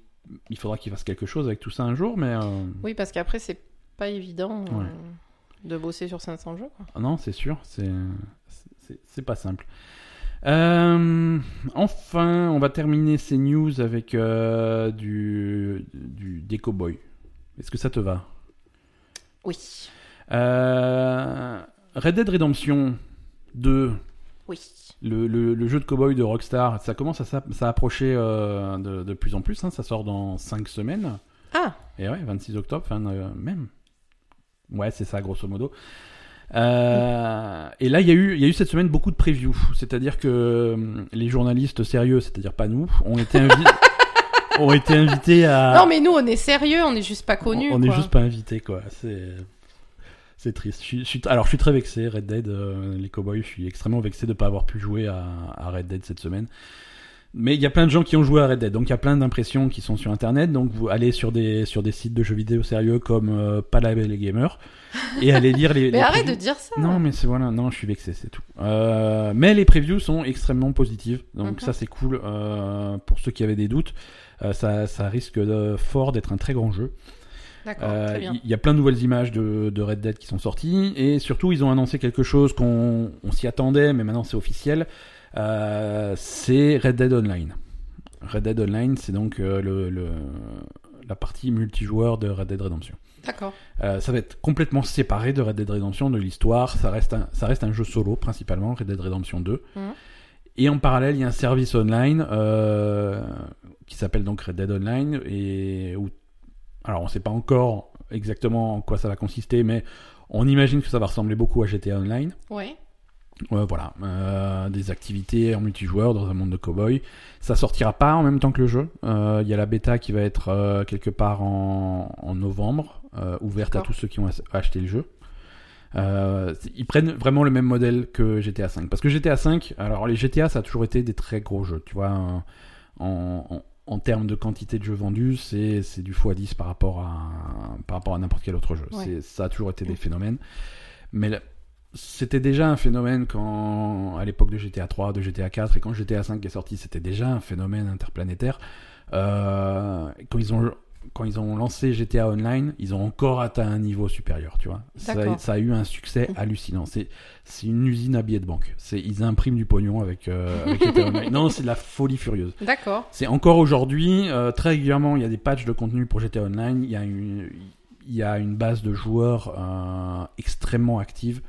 il faudra qu'ils fassent quelque chose avec tout ça un jour, mais euh, Oui, parce qu'après, c'est pas évident euh, Ouais. de bosser sur 500 jeux, quoi. ah non, c'est sûr, c'est, c'est, c'est pas simple. Euh, enfin, on va terminer ces news avec euh, du, du des cowboys. Est-ce que ça te va? Oui. Euh, Red Dead Redemption 2, Oui. Le, le- le jeu de cowboy de Rockstar, ça commence à s'app- s'approcher euh, de, de plus en plus. hein, ça sort dans 5 semaines. Ah, Et ouais, 26 octobre, fin euh, même. Ouais, c'est ça, grosso modo. Euh, et là, il y, a eu, il y a eu cette semaine beaucoup de previews. C'est-à-dire que les journalistes sérieux, c'est-à-dire pas nous, ont été, invi- ont été invités à. non, mais nous, on est sérieux, on est juste pas connus. On n'est juste pas invité, quoi. C'est. C'est triste. Je suis, je suis- alors, je suis très vexé. Red Dead, euh, les Cowboys, je suis extrêmement vexé de ne pas avoir pu jouer à, à Red Dead cette semaine. Mais il y a plein de gens qui ont joué à Red Dead, donc il y a plein d'impressions qui sont sur Internet. Donc vous allez sur des sur des sites de jeux vidéo sérieux comme euh, Palabel et Gamer et allez lire les. Mais les arrête de dire ça. Non, mais c'est voilà, non, je suis vexé, c'est tout. Euh, mais les previews sont extrêmement positives, donc Mhm. ça c'est cool. Euh, pour ceux qui avaient des doutes, ça, ça risque de, fort d'être un très grand jeu. Euh. Il y a plein de nouvelles images de, de Red Dead qui sont sorties et surtout ils ont annoncé quelque chose qu'on on s'y attendait, mais maintenant c'est officiel. Euh, c'est Red Dead Online. Red Dead Online, c'est donc euh, le, le- la partie multijoueur de Red Dead Redemption. D'accord. Euh, ça va être complètement séparé de Red Dead Redemption, de l'histoire. Ça reste, un, ça reste un jeu solo principalement, Red Dead Redemption 2. Mhm. Et en parallèle, il y a un service online euh, qui s'appelle donc Red Dead Online. Et où, alors, on ne sait pas encore exactement en quoi ça va consister, mais on imagine que ça va ressembler beaucoup à GTA Online. Ouais. Ouais, voilà, euh, des activités en multijoueur dans un monde de cowboy. Ça sortira pas en même temps que le jeu. Euh, Il y a la bêta qui va être euh, quelque part en, en novembre, euh, ouverte à tous ceux qui ont ach- acheté le jeu. Euh, ils prennent vraiment le même modèle que GTA V. Parce que GTA V, alors les GTA, ça a toujours été des très gros jeux. Tu vois, euh, en, en, en termes de quantité de jeux vendus, c'est du x10 par rapport à, par rapport à n'importe quel autre jeu. Ouais. Ça a toujours été des phénomènes. Mais c'était déjà un phénomène quand, à l'époque de GTA 3, de GTA 4 et quand GTA 5 est sorti, c'était déjà un phénomène interplanétaire. Euh, quand ils ont quand ils ont lancé GTA Online, ils ont encore atteint un niveau supérieur, tu vois. Ça, a eu un succès hallucinant. C'est c'est une usine à billets de banque. C'est ils impriment du pognon avec, euh, avec GTA Online. Non, c'est de la folie furieuse. D'accord. C'est encore aujourd'hui, euh, très régulièrement, il y a des patchs de contenu pour GTA Online. Il y a une, il y a une base de joueurs euh, extrêmement active.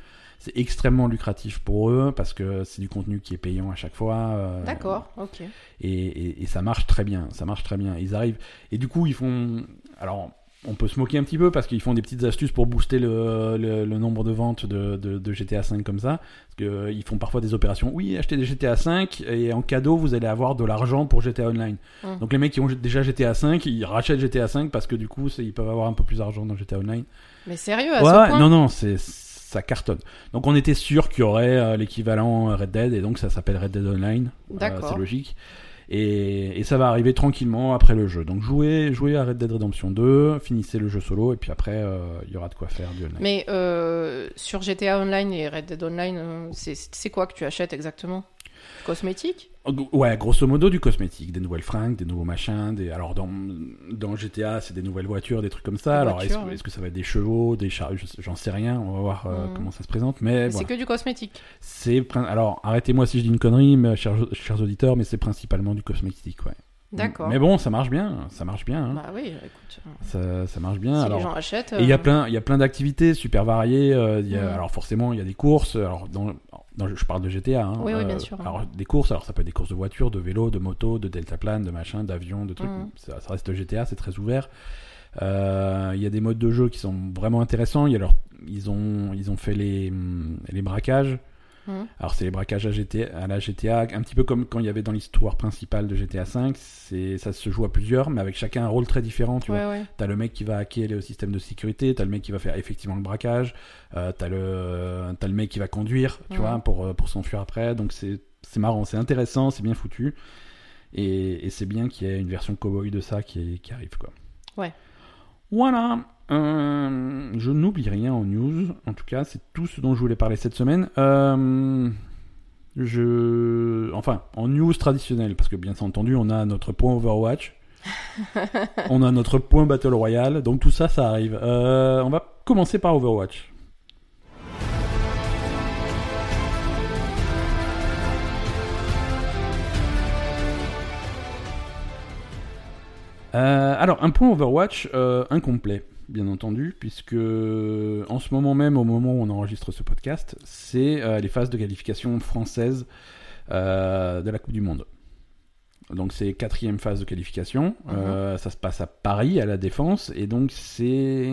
C'est extrêmement lucratif pour eux parce que c'est du contenu qui est payant à chaque fois. euh, D'accord. Ok. et, et- et ça marche très bien. Ça marche très bien. Ils arrivent. Et du coup, ils font. Alors, on peut se moquer un petit peu parce qu'ils font des petites astuces pour booster le, le- le nombre de ventes de, de- de GTA 5 comme ça. Parce qu'ils font parfois des opérations. Oui, achetez des GTA 5 et en cadeau, vous allez avoir de l'argent pour GTA Online. Mm. Donc, les mecs qui ont déjà GTA 5, ils rachètent GTA 5 parce que du coup, ils peuvent avoir un peu plus d'argent dans GTA Online. Mais sérieux, à Ouais, ce point non, non, c'est ça cartonne. Donc on était sûr qu'il y aurait euh, l'équivalent Red Dead et donc ça s'appelle Red Dead Online. Euh, D'accord. c'est logique. Et, et ça va arriver tranquillement après le jeu. Donc jouez, jouez à Red Dead Redemption 2, finissez le jeu solo et puis après euh, il y aura de quoi faire du online. Mais euh, sur GTA Online et Red Dead Online, euh, c'est c'est quoi que tu achètes exactement? Cosmétiques Ouais, grosso modo du cosmétique, des nouvelles fringues, des nouveaux machins, des alors dans dans GTA c'est des nouvelles voitures, des trucs comme ça. Des alors est-ce que ça va être des chevaux, des chars, je- j'en sais rien. On va voir euh, Mhm. comment ça se présente. Mais Mais voilà. C'est que du cosmétique. C'est alors arrêtez-moi si je dis une connerie, mais, chers, chers auditeurs, mais c'est principalement du cosmétique, ouais. D'accord. Mais bon, ça marche bien, ça marche bien, hein. Bah oui, écoute. euh, ça, ça marche bien. si alors, les gens achètent. et il y a euh, plein, il y a plein d'activités super variées. euh, il y a- Mhm. Alors forcément, il y a des courses. Alors dans, dans- je parle de GTA. Hein, Oui, oui, bien sûr. Alors des courses, alors ça peut être des courses de voitures, de vélos, de motos, de deltaplane, de machin, d'avions, de trucs. Mhm. Ça, ça reste GTA, c'est très ouvert. Euh, Il y a des modes de jeu qui sont vraiment intéressants. Il y a leur, ils ont, ils ont fait les, les braquages. Mhm. Alors c'est les braquages à, GTA, à la GTA, un petit peu comme quand il y avait dans l'histoire principale de GTA V. C'est, ça se joue à plusieurs, mais avec chacun un rôle très différent. Tu vois. Ouais, ouais. T'as le mec qui va hacker le système de sécurité, t'as le mec qui va faire effectivement le braquage, euh, t'as le mec qui va conduire, tu vois, pour euh, pour s'enfuir après. Donc c'est c'est marrant, c'est intéressant, c'est bien foutu, et, et c'est bien qu'il y ait une version cowboy de ça qui, qui arrive quoi. Ouais. Voilà. Euh, je n'oublie rien en news. En tout cas, c'est tout ce dont je voulais parler cette semaine. Euh, je, enfin, en news traditionnelle, parce que bien entendu, on a notre point Overwatch. on a notre point Battle Royale, donc tout ça, ça arrive. Euh, on va commencer par Overwatch. Euh, alors, un point Overwatch euh, incomplet, bien entendu, puisque en ce moment même, au moment où on enregistre ce podcast, c'est euh, les phases de qualification françaises euh, de la Coupe du Monde. Donc c'est quatrième phase de qualification. Euh, ça se passe à Paris, à la Défense, et donc c'est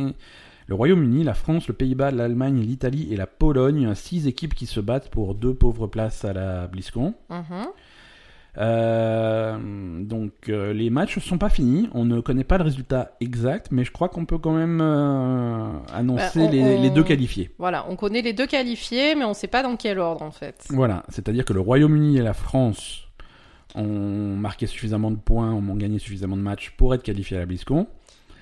le Royaume-Uni, la France, le Pays-Bas, l'Allemagne, l'Italie et la Pologne, six équipes qui se battent pour deux pauvres places à la BlizzCon. Mhm. Euh, donc euh, les matchs ne sont pas finis, on ne connaît pas le résultat exact, mais je crois qu'on peut quand même euh, annoncer Bah, on- les, on- les deux qualifiés. Voilà, on connaît les deux qualifiés, mais on sait pas dans quel ordre en fait. Voilà, c'est-à-dire que le Royaume-Uni et la France ont marqué suffisamment de points, ont gagné suffisamment de matchs pour être qualifiés à la BlizzCon.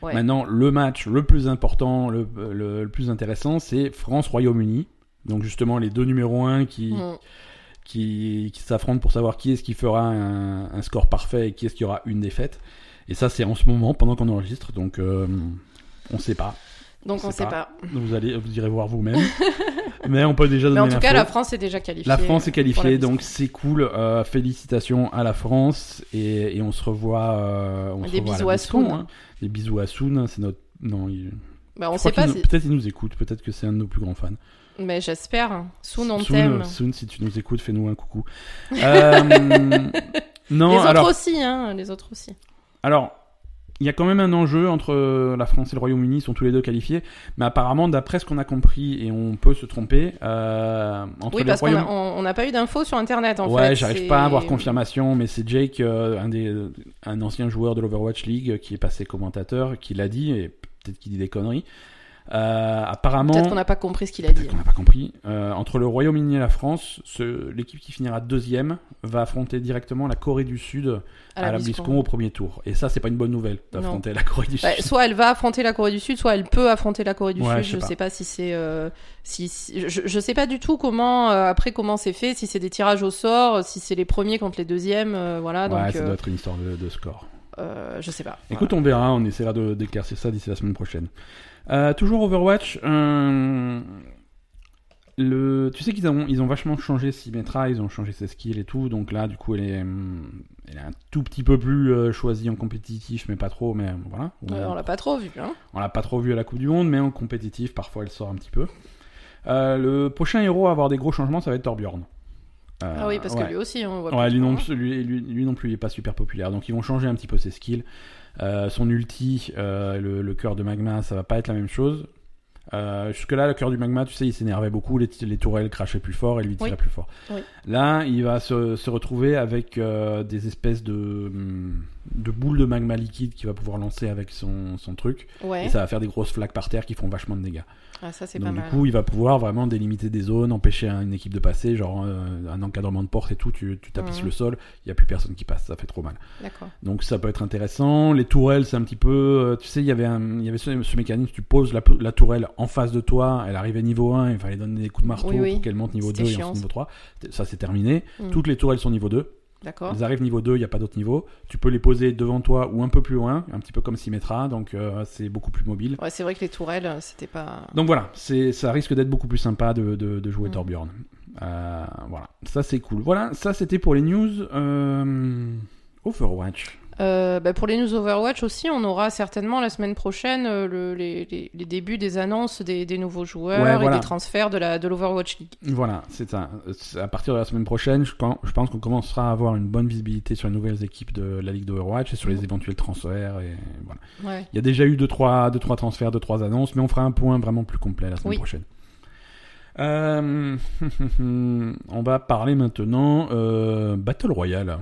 Ouais. Maintenant, le match le plus important, le, le- le plus intéressant, c'est France-Royaume-Uni. Donc justement les deux numéros 1 qui, Mm. Qui, qui s'affrontent pour savoir qui est-ce qui fera un, un score parfait et qui est-ce qui aura une défaite. Et ça, c'est en ce moment, pendant qu'on enregistre, donc euh, on sait pas. Donc on sait sait pas. pas. Vous allez, vous irez voir vous-même. Mais on peut déjà Mais donner en tout cas, la France est déjà qualifiée. La France est la qualifiée, donc c'est cool. Euh, félicitations à la France et, et on se revoit. euh, on se Des revoit bisous la à BlizzCon, Soun. hein. Des bisous à Soun, c'est notre. Non, il... Bah, on sait pas. qu'il nous- Peut-être il nous écoute, peut-être que c'est un de nos plus grands fans. Mais j'espère. Soon, on t'aime. Soun, si tu nous écoutes, fais-nous un coucou. Euh, non, Les autres alors, aussi, hein. Les autres aussi. alors, il y a quand même un enjeu entre euh, la France et le Royaume-Uni, ils sont tous les deux qualifiés, mais apparemment, d'après ce qu'on a compris, et on peut se tromper, euh, entre Oui, parce qu'on Royaume... n'a pas eu d'infos sur Internet, en fait. ouais, j'arrive pas à avoir confirmation, mais c'est Jake, euh, un des, un ancien joueur de l'Overwatch League, qui est passé commentateur, qui l'a dit, et peut-être qu'il dit des conneries. Euh, apparemment, Peut-être qu'on n'a pas compris ce qu'il a dit. Qu'on n'a pas compris. Euh, entre le Royaume-Uni et la France, ce- l'équipe qui finira deuxième va affronter directement la Corée du Sud à, la BlizzCon au premier tour. Et ça, c'est pas une bonne nouvelle d'affronter la Corée du Bah, Sud. soit elle va affronter la Corée du Sud, soit elle peut affronter la Corée du Ouais, Sud. je sais pas. sais pas si c'est, euh, si, si- je, je sais pas du tout comment après comment c'est fait, si c'est des tirages au sort, si c'est les premiers contre les deuxièmes, voilà. ouais, donc, ça doit être une histoire de, de score. euh, je sais pas. Écoute, on verra, on essaiera de- d'éclaircir ça d'ici la semaine prochaine. Euh, toujours Overwatch, euh, le, tu sais qu'ils ont, ils ont vachement changé Symmetra, ils ont changé ses skills et tout, donc là, du coup, elle est, elle est un tout petit peu plus euh, choisie en compétitif, mais pas trop, mais voilà. On l'a pas trop vu. Hein. On l'a pas trop vu à la Coupe du Monde, mais en compétitif, parfois elle sort un petit peu. Le prochain héros à avoir des gros changements, ça va être Torbjorn. Euh, ah oui, parce ouais. que lui aussi, on voit Ouais, lui non, hein. plus- lui, lui- lui non plus, il est pas super populaire. Donc ils vont changer un petit peu ses skills. Euh, son ulti, euh, le, le cœur de magma, ça va pas être la même chose. Euh, Jusque-là, le cœur du magma, tu sais, il s'énervait beaucoup, les, les tourelles crachaient plus fort et lui tirait Oui. plus fort. Oui. Là, il va se, se retrouver avec euh, des espèces de, hum, de boules de magma liquide qu'il va pouvoir lancer avec son, son truc. Ouais. Et ça va faire des grosses flaques par terre qui font vachement de dégâts. Ah, ça c'est pas Donc du mal. coup, il va pouvoir vraiment délimiter des zones, empêcher un- une équipe de passer, genre euh, un encadrement de porte et tout, tu, tu tapisses Mhm. le sol, il n'y a plus personne qui passe, ça fait trop mal. D'accord. Donc ça peut être intéressant. Les tourelles, c'est un petit peu... euh, tu sais, il y avait, un, il y avait ce, ce mécanisme, tu poses la, la tourelle en face de toi, elle arrivait niveau 1, il fallait donner des coups de marteau Oui, oui. pour qu'elle monte niveau 2 C'était et chiant, ensuite niveau 3. Ça, c'est terminé. Mhm. Toutes les tourelles sont niveau 2. D'accord. Elles arrivent niveau 2, il n'y a pas d'autre niveau. Tu peux les poser devant toi ou un peu plus loin, un petit peu comme Symmetra, donc euh, c'est beaucoup plus mobile. Ouais, c'est vrai que les tourelles, euh, c'était pas. Donc voilà, c'est, ça risque d'être beaucoup plus sympa de, de, de jouer Mm. Torbjorn. Euh, voilà, ça c'est cool. Voilà, ça c'était pour les news euh, Overwatch. Euh, bah, pour les news Overwatch aussi, on aura certainement la semaine prochaine euh, le- les, les- les débuts des annonces des, des nouveaux joueurs Ouais, et voilà. des transferts de la de l'Overwatch League. Voilà, c'est ça. À partir de la semaine prochaine, je, pen- je pense qu'on commencera à avoir une bonne visibilité sur les nouvelles équipes de la Ligue d'Overwatch et sur les éventuels transferts. Et voilà. Ouais. Il y a déjà eu 2-3 deux, trois, deux, trois transferts, 2 trois annonces, mais on fera un point vraiment plus complet la semaine Oui. prochaine. Euh, on va parler maintenant Battle Royale.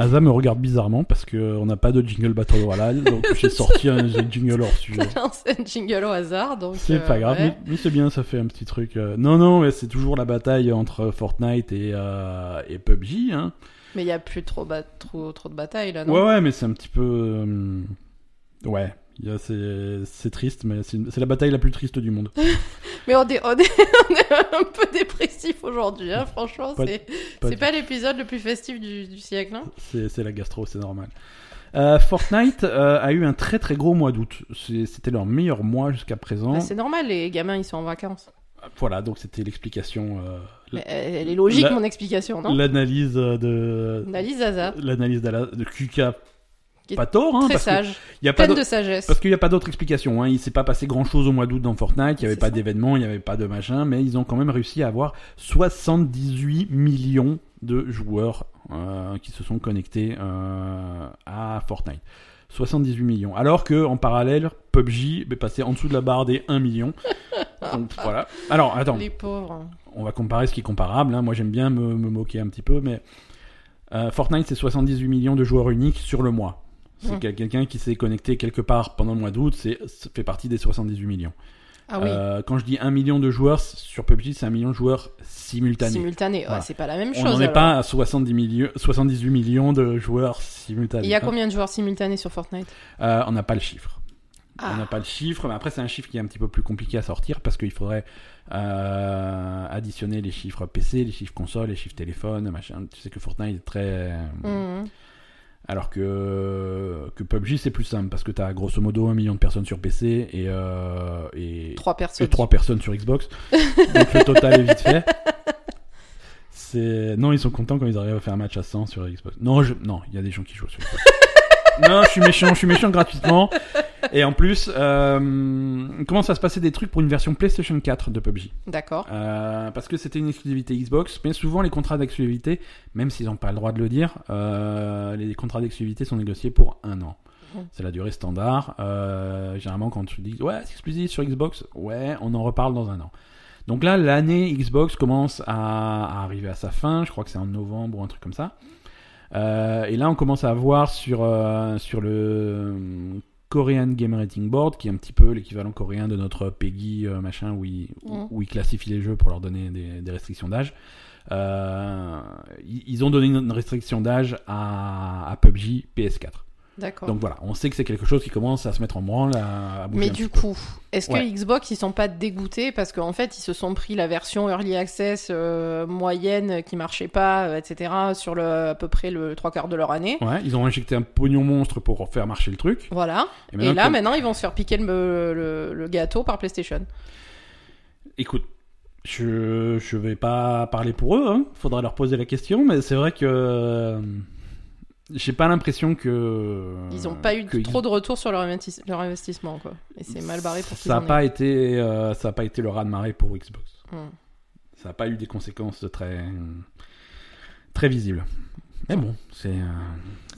Asa me regarde bizarrement parce qu'on n'a pas de jingle Battle Royale, donc j'ai sorti un jingle hors sujet. C'est un jingle au hasard, donc. C'est euh, pas grave, ouais. mais, mais c'est bien, ça fait un petit truc. euh. Non, non, mais c'est toujours la bataille entre Fortnite et, euh, et PUBG. Hein. Mais il y a plus trop, ba- trop, trop de batailles là, non? Ouais, ouais, mais c'est un petit peu. euh, Ouais, c'est triste, mais c'est la bataille la plus triste du monde. Mais on est, on est, on est un peu dépressif aujourd'hui, hein, franchement. C'est pas pas l'épisode le plus festif du, du siècle. Hein. C'est la gastro, c'est normal. Euh, Fortnite euh, a eu un très très gros mois d'août. C'était leur meilleur mois jusqu'à présent. Bah, c'est normal, les gamins ils sont en vacances. Voilà, donc c'était l'explication, euh, elle est logique, La- mon explication, non? l'analyse de Analyse Zaza, l'analyse de QK. Pas tort, hein, très parce que sage, y a pas de sagesse. Parce qu'il n'y a pas d'autre explication. Hein. Il s'est pas passé grand chose au mois d'août dans Fortnite. Il n'y avait pas ça. d'événements, il n'y avait pas de machin. Mais ils ont quand même réussi à avoir 78 millions de joueurs euh, qui se sont connectés euh, à Fortnite. 78 millions. Alors que en parallèle, PUBG est passé en dessous de la barre des 1 million. Donc voilà. Alors attends, Les pauvres. on va comparer ce qui est comparable. hein. Moi j'aime bien me, me moquer un petit peu, mais euh, Fortnite c'est 78 millions de joueurs uniques sur le mois. C'est quel- quelqu'un qui s'est connecté quelque part pendant le mois d'août, c'est fait partie des 78 millions. Ah oui, Euh, quand je dis 1 million de joueurs sur PUBG, c'est 1 million de joueurs simultanés. simultané. Ouais, Voilà. c'est pas la même On chose. n'en est pas à 70 millions, 78 millions de joueurs simultanés. Il y a hein. combien de joueurs simultanés sur Fortnite? Euh, On n'a pas le chiffre. On Ah. n'a pas le chiffre, mais après c'est un chiffre qui est un petit peu plus compliqué à sortir parce qu'il faudrait euh, additionner les chiffres PC, les chiffres console, les chiffres téléphone, machin. Tu sais que Fortnite est très... Mhm. Alors que, que PUBG c'est plus simple parce que tu as grosso modo un million de personnes sur PC et, euh, et, Trois personnes. et 3 personnes sur Xbox. Donc le total est vite fait. C'est... Non, ils sont contents quand ils arrivent à faire un match à 100 sur Xbox. Non, je... non, il y a des gens qui jouent sur Xbox. Non, je suis méchant, je suis méchant gratuitement. Et en plus, euh, commence à se passer des trucs pour une version PlayStation 4 de PUBG. D'accord. Euh, parce que c'était une exclusivité Xbox, mais souvent les contrats d'exclusivité, même s'ils n'ont pas le droit de le dire, euh, les contrats d'exclusivité sont négociés pour un an. Mhm. C'est la durée standard. Euh, généralement, quand tu dis ouais, c'est exclusif sur Xbox, ouais, on en reparle dans un an. Donc là, l'année Xbox commence à, à arriver à sa fin. Je crois que c'est en novembre ou un truc comme ça. Euh, et là, on commence à voir sur, euh, sur le euh, Korean Game Rating Board, qui est un petit peu l'équivalent coréen de notre PEGI euh, machin, où ils, Mhm. où ils classifient les jeux pour leur donner des, des restrictions d'âge. Ils ils ont donné une restriction d'âge à, à PUBG PS4. D'accord. Donc voilà, on sait que c'est quelque chose qui commence à se mettre en branle, à, à bouger Mais un du petit coup, est-ce que Ouais. Xbox ils sont pas dégoûtés parce qu'en fait ils se sont pris la version early access euh, moyenne qui marchait pas, euh, etc. sur le à peu près le trois quarts de leur année? Ouais, ils ont injecté un pognon monstre pour faire marcher le truc. Voilà. Et, là comme- maintenant ils vont se faire piquer le, le- le gâteau par PlayStation. Écoute, je je vais pas parler pour eux, hein. faudra leur poser la question, mais c'est vrai que euh, j'ai pas l'impression que Ils ont pas eu que trop de retour sur leur, investi- leur investissement quoi. Et c'est mal barré pour qu'ils ça a pas été euh, ça a pas été le raz de marée pour Xbox. Hmm. Ça a pas eu des conséquences très très visibles. Mais bon, c'est euh,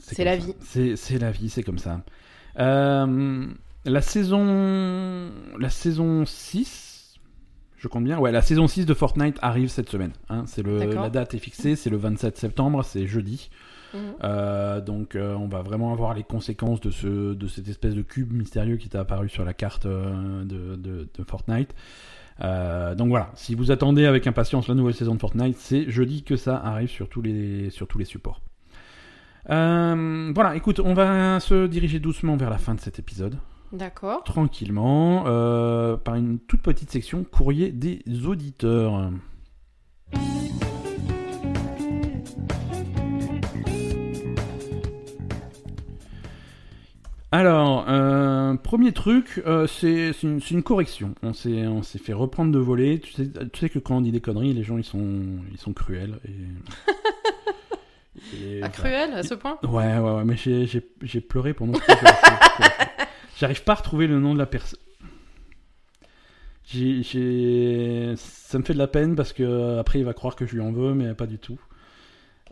C'est la vie. C'est la vie, c'est comme ça. Euh, la saison la saison 6 je compte bien. Ouais, la saison 6 de Fortnite arrive cette semaine. hein. C'est le la date est fixée, c'est le 27 septembre, c'est jeudi. Mhm. Euh, donc euh, on va vraiment avoir les conséquences de, ce, de cette espèce de cube mystérieux qui était apparu sur la carte euh, de, de- de Fortnite. Donc voilà, si vous attendez avec impatience la nouvelle saison de Fortnite, c'est jeudi que ça arrive sur tous les, sur tous les supports. Voilà, écoute, on va se diriger doucement vers la fin de cet épisode, D'accord. tranquillement, par une toute petite section courrier des auditeurs. Alors, euh, premier truc, euh, c'est une, correction. On s'est on s'est fait reprendre de voler. Tu sais, tu sais que quand on dit des conneries, les gens ils sont ils sont cruels. Et... et Ah, cruel à ce point? Ouais, ouais, ouais, mais j'ai- pleuré pendant. J'arrive pas à retrouver le nom de la personne. Ça me fait de la peine parce que après il va croire que je lui en veux, mais pas du tout.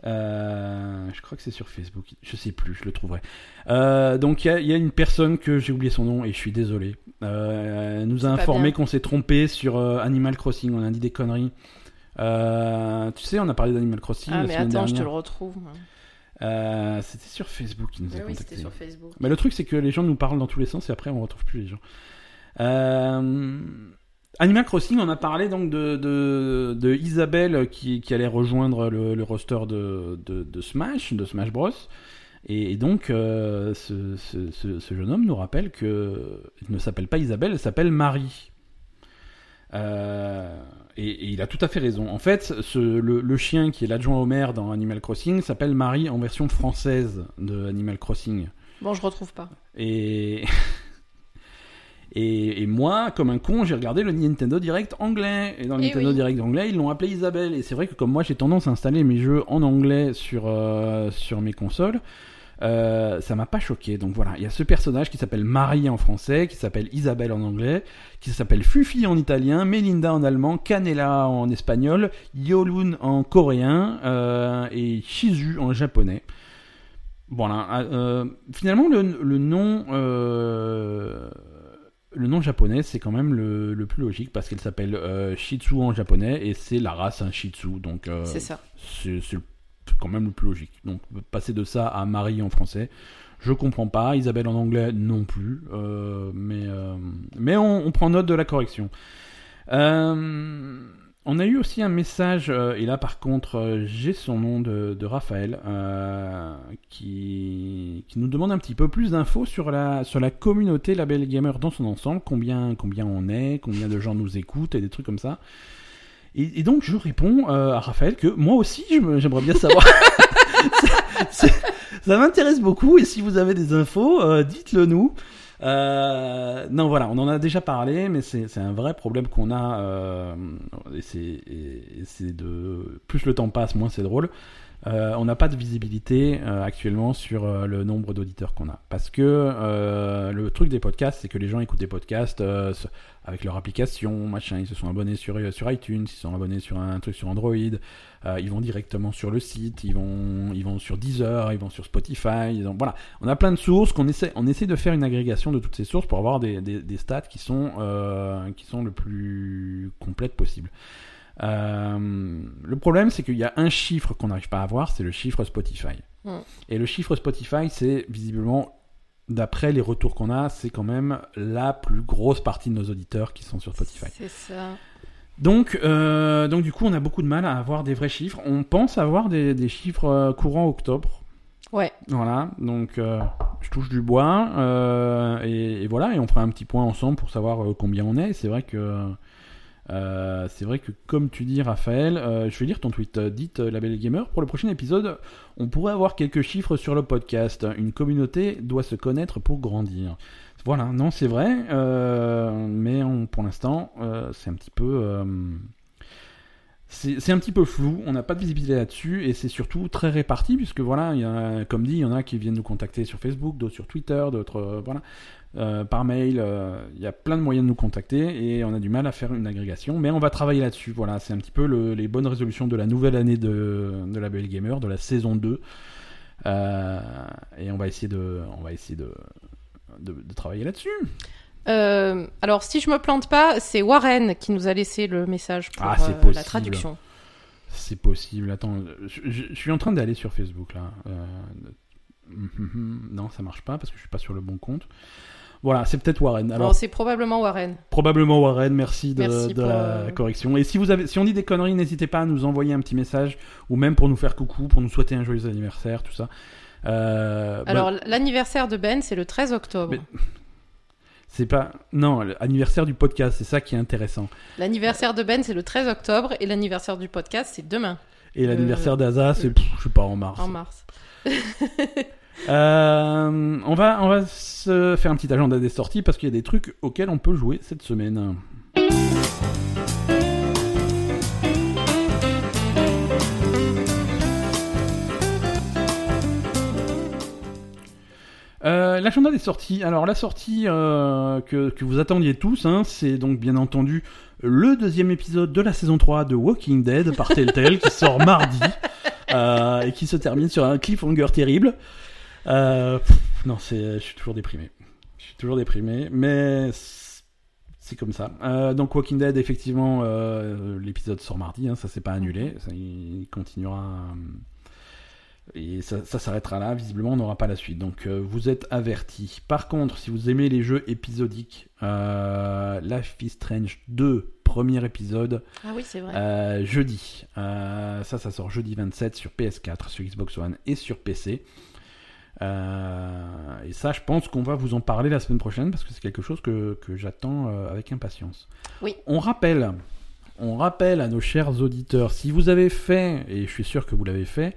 Euh, je crois que c'est sur Facebook. Je sais plus, je le trouverai. Euh, donc il y a- il y, a une personne que j'ai oublié son nom et je suis désolé. Euh, elle nous a informé qu'on s'est trompé sur euh, Animal Crossing. On a dit des conneries. Tu sais, on a parlé d'Animal Crossing Ah la mais attends, je te dernière. le retrouve. C'était sur Facebook qui nous a Oui, c'était sur Facebook. Mais le truc, c'est que les gens nous parlent dans tous les sens et après, on retrouve plus les gens. Euh, Animal Crossing, on a parlé donc de, de, de Isabelle qui, qui allait rejoindre le, le roster de, de, Smash, de Smash Bros. Et, et donc, euh, ce, ce, ce, ce jeune homme nous rappelle que il ne s'appelle pas Isabelle, elle s'appelle Marie. Euh, et, et il a tout à fait raison. En fait, le, le chien qui est l'adjoint au maire dans Animal Crossing s'appelle Marie en version française de Animal Crossing. Bon, je retrouve pas. Et... et, et moi, comme un con, j'ai regardé le Nintendo Direct anglais. Et dans le Eh Nintendo oui. Direct anglais, ils l'ont appelé Isabelle. Et c'est vrai que comme moi, j'ai tendance à installer mes jeux en anglais sur, euh, sur mes consoles. Euh, ça m'a pas choqué. Donc voilà, il y a ce personnage qui s'appelle Marie en français, qui s'appelle Isabelle en anglais, qui s'appelle Fufi en italien, Melinda en allemand, Canela en espagnol, Yolun en coréen euh, et Shizu en japonais. Voilà. euh, finalement, le, le nom, le nom japonais, c'est quand même le, le plus logique parce qu'elle s'appelle euh, Shih Tzu en japonais et c'est la race un Shih Tzu. Donc euh, C'est ça. c'est quand même le plus logique. Donc passer de ça à Marie en français, je comprends pas. Isabelle en anglais non plus. Euh, mais euh, mais on, on prend note de la correction. Euh, on a eu aussi un message, euh, et là par contre euh, j'ai son nom de, de Raphaël, euh, qui, qui nous demande un petit peu plus d'infos sur la, sur la communauté Label Gamer dans son ensemble, combien, combien on est, combien de gens nous écoutent et des trucs comme ça. Et, et donc je réponds euh, à Raphaël que moi aussi j'aimerais bien savoir. Ça m'intéresse beaucoup et si vous avez des infos, euh, dites-le nous. Euh, non voilà, on en a déjà parlé, mais c'est un vrai problème qu'on a. euh, et c'est de plus le temps passe, moins c'est drôle. Euh, on n'a pas de visibilité euh, actuellement sur euh, le nombre d'auditeurs qu'on a. Parce que le truc des podcasts, c'est que les gens écoutent des podcasts avec leur application, machin, ils se sont abonnés sur, iTunes, ils se sont abonnés sur un truc sur Android, ils vont directement sur le site, ils vont, sur Deezer, ils vont sur Spotify, voilà. On a plein de sources qu'on essaie, on essaie de faire une agrégation de toutes ces sources pour avoir des, stats qui sont, qui sont le plus complètes possible. Euh, le problème, c'est qu'il y a un chiffre qu'on n'arrive pas à avoir, c'est le chiffre Spotify. Mm. Et le chiffre Spotify, c'est visiblement, d'après les retours qu'on a, c'est quand même la plus grosse partie de nos auditeurs qui sont sur Spotify. C'est ça. Donc, euh, donc du coup, on a beaucoup de mal à avoir des vrais chiffres. On pense avoir des, des chiffres euh, courants octobre. Ouais. Voilà, donc euh, je touche du bois et, et voilà, et on fera un petit point ensemble pour savoir combien on est. C'est vrai que euh, c'est vrai que comme tu dis, Raphaël, euh, je vais lire ton tweet. Euh, Dites euh, Label Gamer pour le prochain épisode, on pourrait avoir quelques chiffres sur le podcast. Une communauté doit se connaître pour grandir. Voilà, non, c'est vrai, mais pour l'instant, c'est un petit peu. C'est un petit peu flou, on n'a pas de visibilité là-dessus et c'est surtout très réparti puisque voilà, il y a, comme dit, il y en a qui viennent nous contacter sur Facebook, d'autres sur Twitter, d'autres euh, voilà, euh, par mail. euh, il y a plein de moyens de nous contacter et on a du mal à faire une agrégation, mais on va travailler là-dessus. Voilà, c'est un petit peu le- les bonnes résolutions de la nouvelle année de, de la Belle Gamer, de la saison 2. Euh, et on va essayer de, on va essayer de, de travailler là-dessus. Euh, alors, si je me plante pas, c'est Warren qui nous a laissé le message pour Ah, euh, la traduction. C'est possible. Attends, je, je- je suis en train d'aller sur Facebook là. Euh, non, ça marche pas parce que je suis pas sur le bon compte. Voilà, c'est peut-être Warren. Alors Alors, c'est probablement Warren. probablement Warren. Merci de, Merci de pour, la correction. Et si vous avez, si on dit des conneries, n'hésitez pas à nous envoyer un petit message ou même pour nous faire coucou, pour nous souhaiter un joyeux anniversaire, tout ça. Euh, bah, Alors, l'anniversaire de Ben, c'est le 13 octobre. Mais- c'est pas non l'anniversaire du podcast, c'est ça qui est intéressant. L'anniversaire de Ben, c'est le 13 octobre et l'anniversaire du podcast, c'est demain, Et l'anniversaire d'Aza, c'est euh, pff, je sais pas en mars. en mars. Euh, on, va, on va se faire un petit agenda des sorties parce qu'il y a des trucs auxquels on peut jouer cette semaine. Euh, L'agenda des sorties. Alors la sortie euh, que, vous attendiez tous, hein, c'est donc bien entendu le deuxième épisode de la saison 3 de Walking Dead par Telltale qui sort mardi euh, et qui se termine sur un cliffhanger terrible. Euh, non, c'est, je suis toujours déprimé. Je suis toujours déprimé, mais c'est- comme ça. Donc Walking Dead, effectivement, l'épisode sort mardi, hein, ça s'est pas annulé, ça, il continuera. Et ça, ça s'arrêtera là, visiblement on n'aura pas la suite. Donc euh, vous êtes avertis. Par contre, si vous aimez les jeux épisodiques, euh, Life is Strange 2, premier épisode, Ah oui, c'est vrai. euh, jeudi. Euh, ça, ça sort jeudi 27 sur PS4, sur Xbox One et sur PC. Euh, et ça, je pense qu'on va vous en parler la semaine prochaine parce que c'est quelque chose que, que j'attends avec impatience. Oui. On rappelle, on rappelle à nos chers auditeurs, si vous avez fait, et je suis sûr que vous l'avez fait,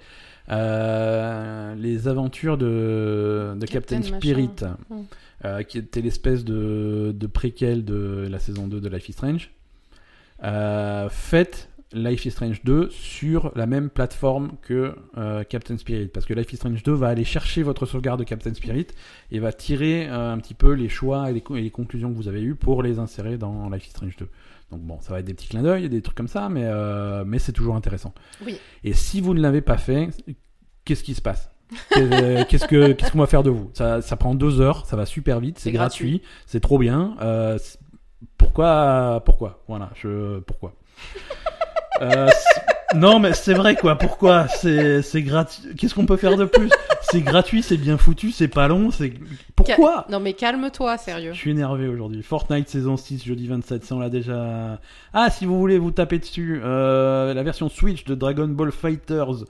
euh, les aventures de, de Captain, Captain Spirit. Mm. euh, qui était l'espèce de, de préquel de la saison 2 de Life is Strange, euh, faites Life is Strange 2 sur la même plateforme que euh, Captain Spirit. Parce que Life is Strange 2 va aller chercher votre sauvegarde de Captain Spirit et va tirer euh, un petit peu les choix et les, co- et les conclusions que vous avez eues pour les insérer dans Life is Strange 2. Donc bon, ça va être des petits clins d'œil et des trucs comme ça, mais, euh, mais c'est toujours intéressant. Oui. Et si vous ne l'avez pas fait, qu'est-ce qui se passe? Qu'est- Qu'est-ce que qu'est-ce qu'on va faire de vous? Ça, ça prend deux heures, ça va super vite, c'est C'est gratuit, c'est trop bien. Pourquoi Pourquoi? Voilà, je pourquoi? Euh, Non, mais c'est vrai quoi. Pourquoi? C'est c'est gratuit. Qu'est-ce qu'on peut faire de plus? C'est gratuit, c'est bien foutu, c'est pas long. C'est pourquoi? Non, mais calme-toi, sérieux. je suis énervé aujourd'hui. Fortnite saison 6, jeudi 27, ça on l'a déjà. Ah, si vous voulez vous taper dessus, euh, la version Switch de Dragon Ball Fighters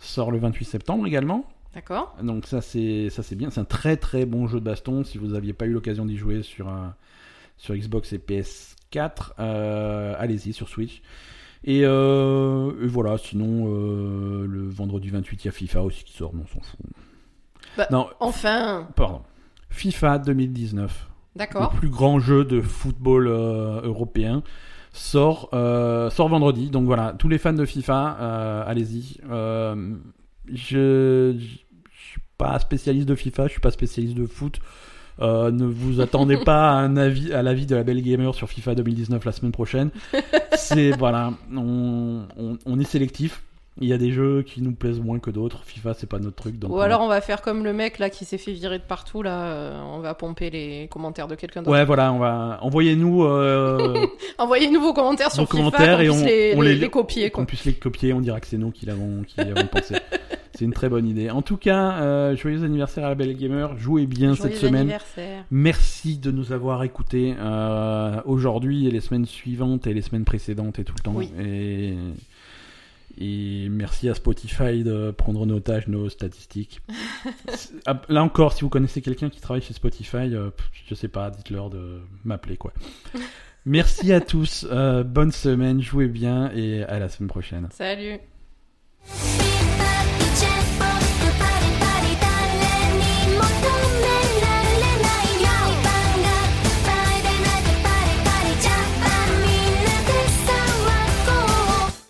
sort le 28 septembre également. D'accord Donc ça c'est ça c'est bien, c'est un très très bon jeu de baston. Si vous n'aviez pas eu l'occasion d'y jouer sur un- sur Xbox et PS4, euh, allez-y sur Switch. Et, euh, et voilà, sinon euh, le vendredi 28 il y a FIFA aussi qui sort, mais on s'en fout. Bah, non, Enfin, pardon. FIFA 2019 le d'accord. plus grand jeu de football euh, européen. sort, sort vendredi. Donc voilà, tous les fans de FIFA, allez-y. Je, je suis pas spécialiste de FIFA, je suis pas spécialiste de foot. Euh, ne vous attendez pas à un avis, à l'avis de la belle gamer sur FIFA 2019 la semaine prochaine. C'est voilà, on, on, on est sélectif. Il y a des jeux qui nous plaisent moins que d'autres. FIFA, c'est pas notre truc. Donc Ou on- alors on va faire comme le mec là qui s'est fait virer de partout là, euh, on va pomper les commentaires de quelqu'un d'autre. Ouais, voilà, on va envoyez-nous euh, Envoyez-nous vos commentaires sur Vos FIFA, commentaires et puisse on- les, on les- les- les copier qu'on puisse les copier. On dira que c'est nous qui l'avons qui avons pensé. C'est une très bonne idée. En tout cas, euh, joyeux anniversaire à la belle gamer. Jouez bien Joyeux cette semaine. Merci de nous avoir écoutés euh, aujourd'hui et les semaines suivantes et les semaines précédentes et tout le temps. Oui. Et, et merci à Spotify de prendre en otage nos statistiques. Ah, Là encore, si vous connaissez quelqu'un qui travaille chez Spotify, euh, je sais pas, dites-leur de m'appeler quoi. Merci à tous, euh, bonne semaine, jouez bien et à la semaine prochaine. Salut.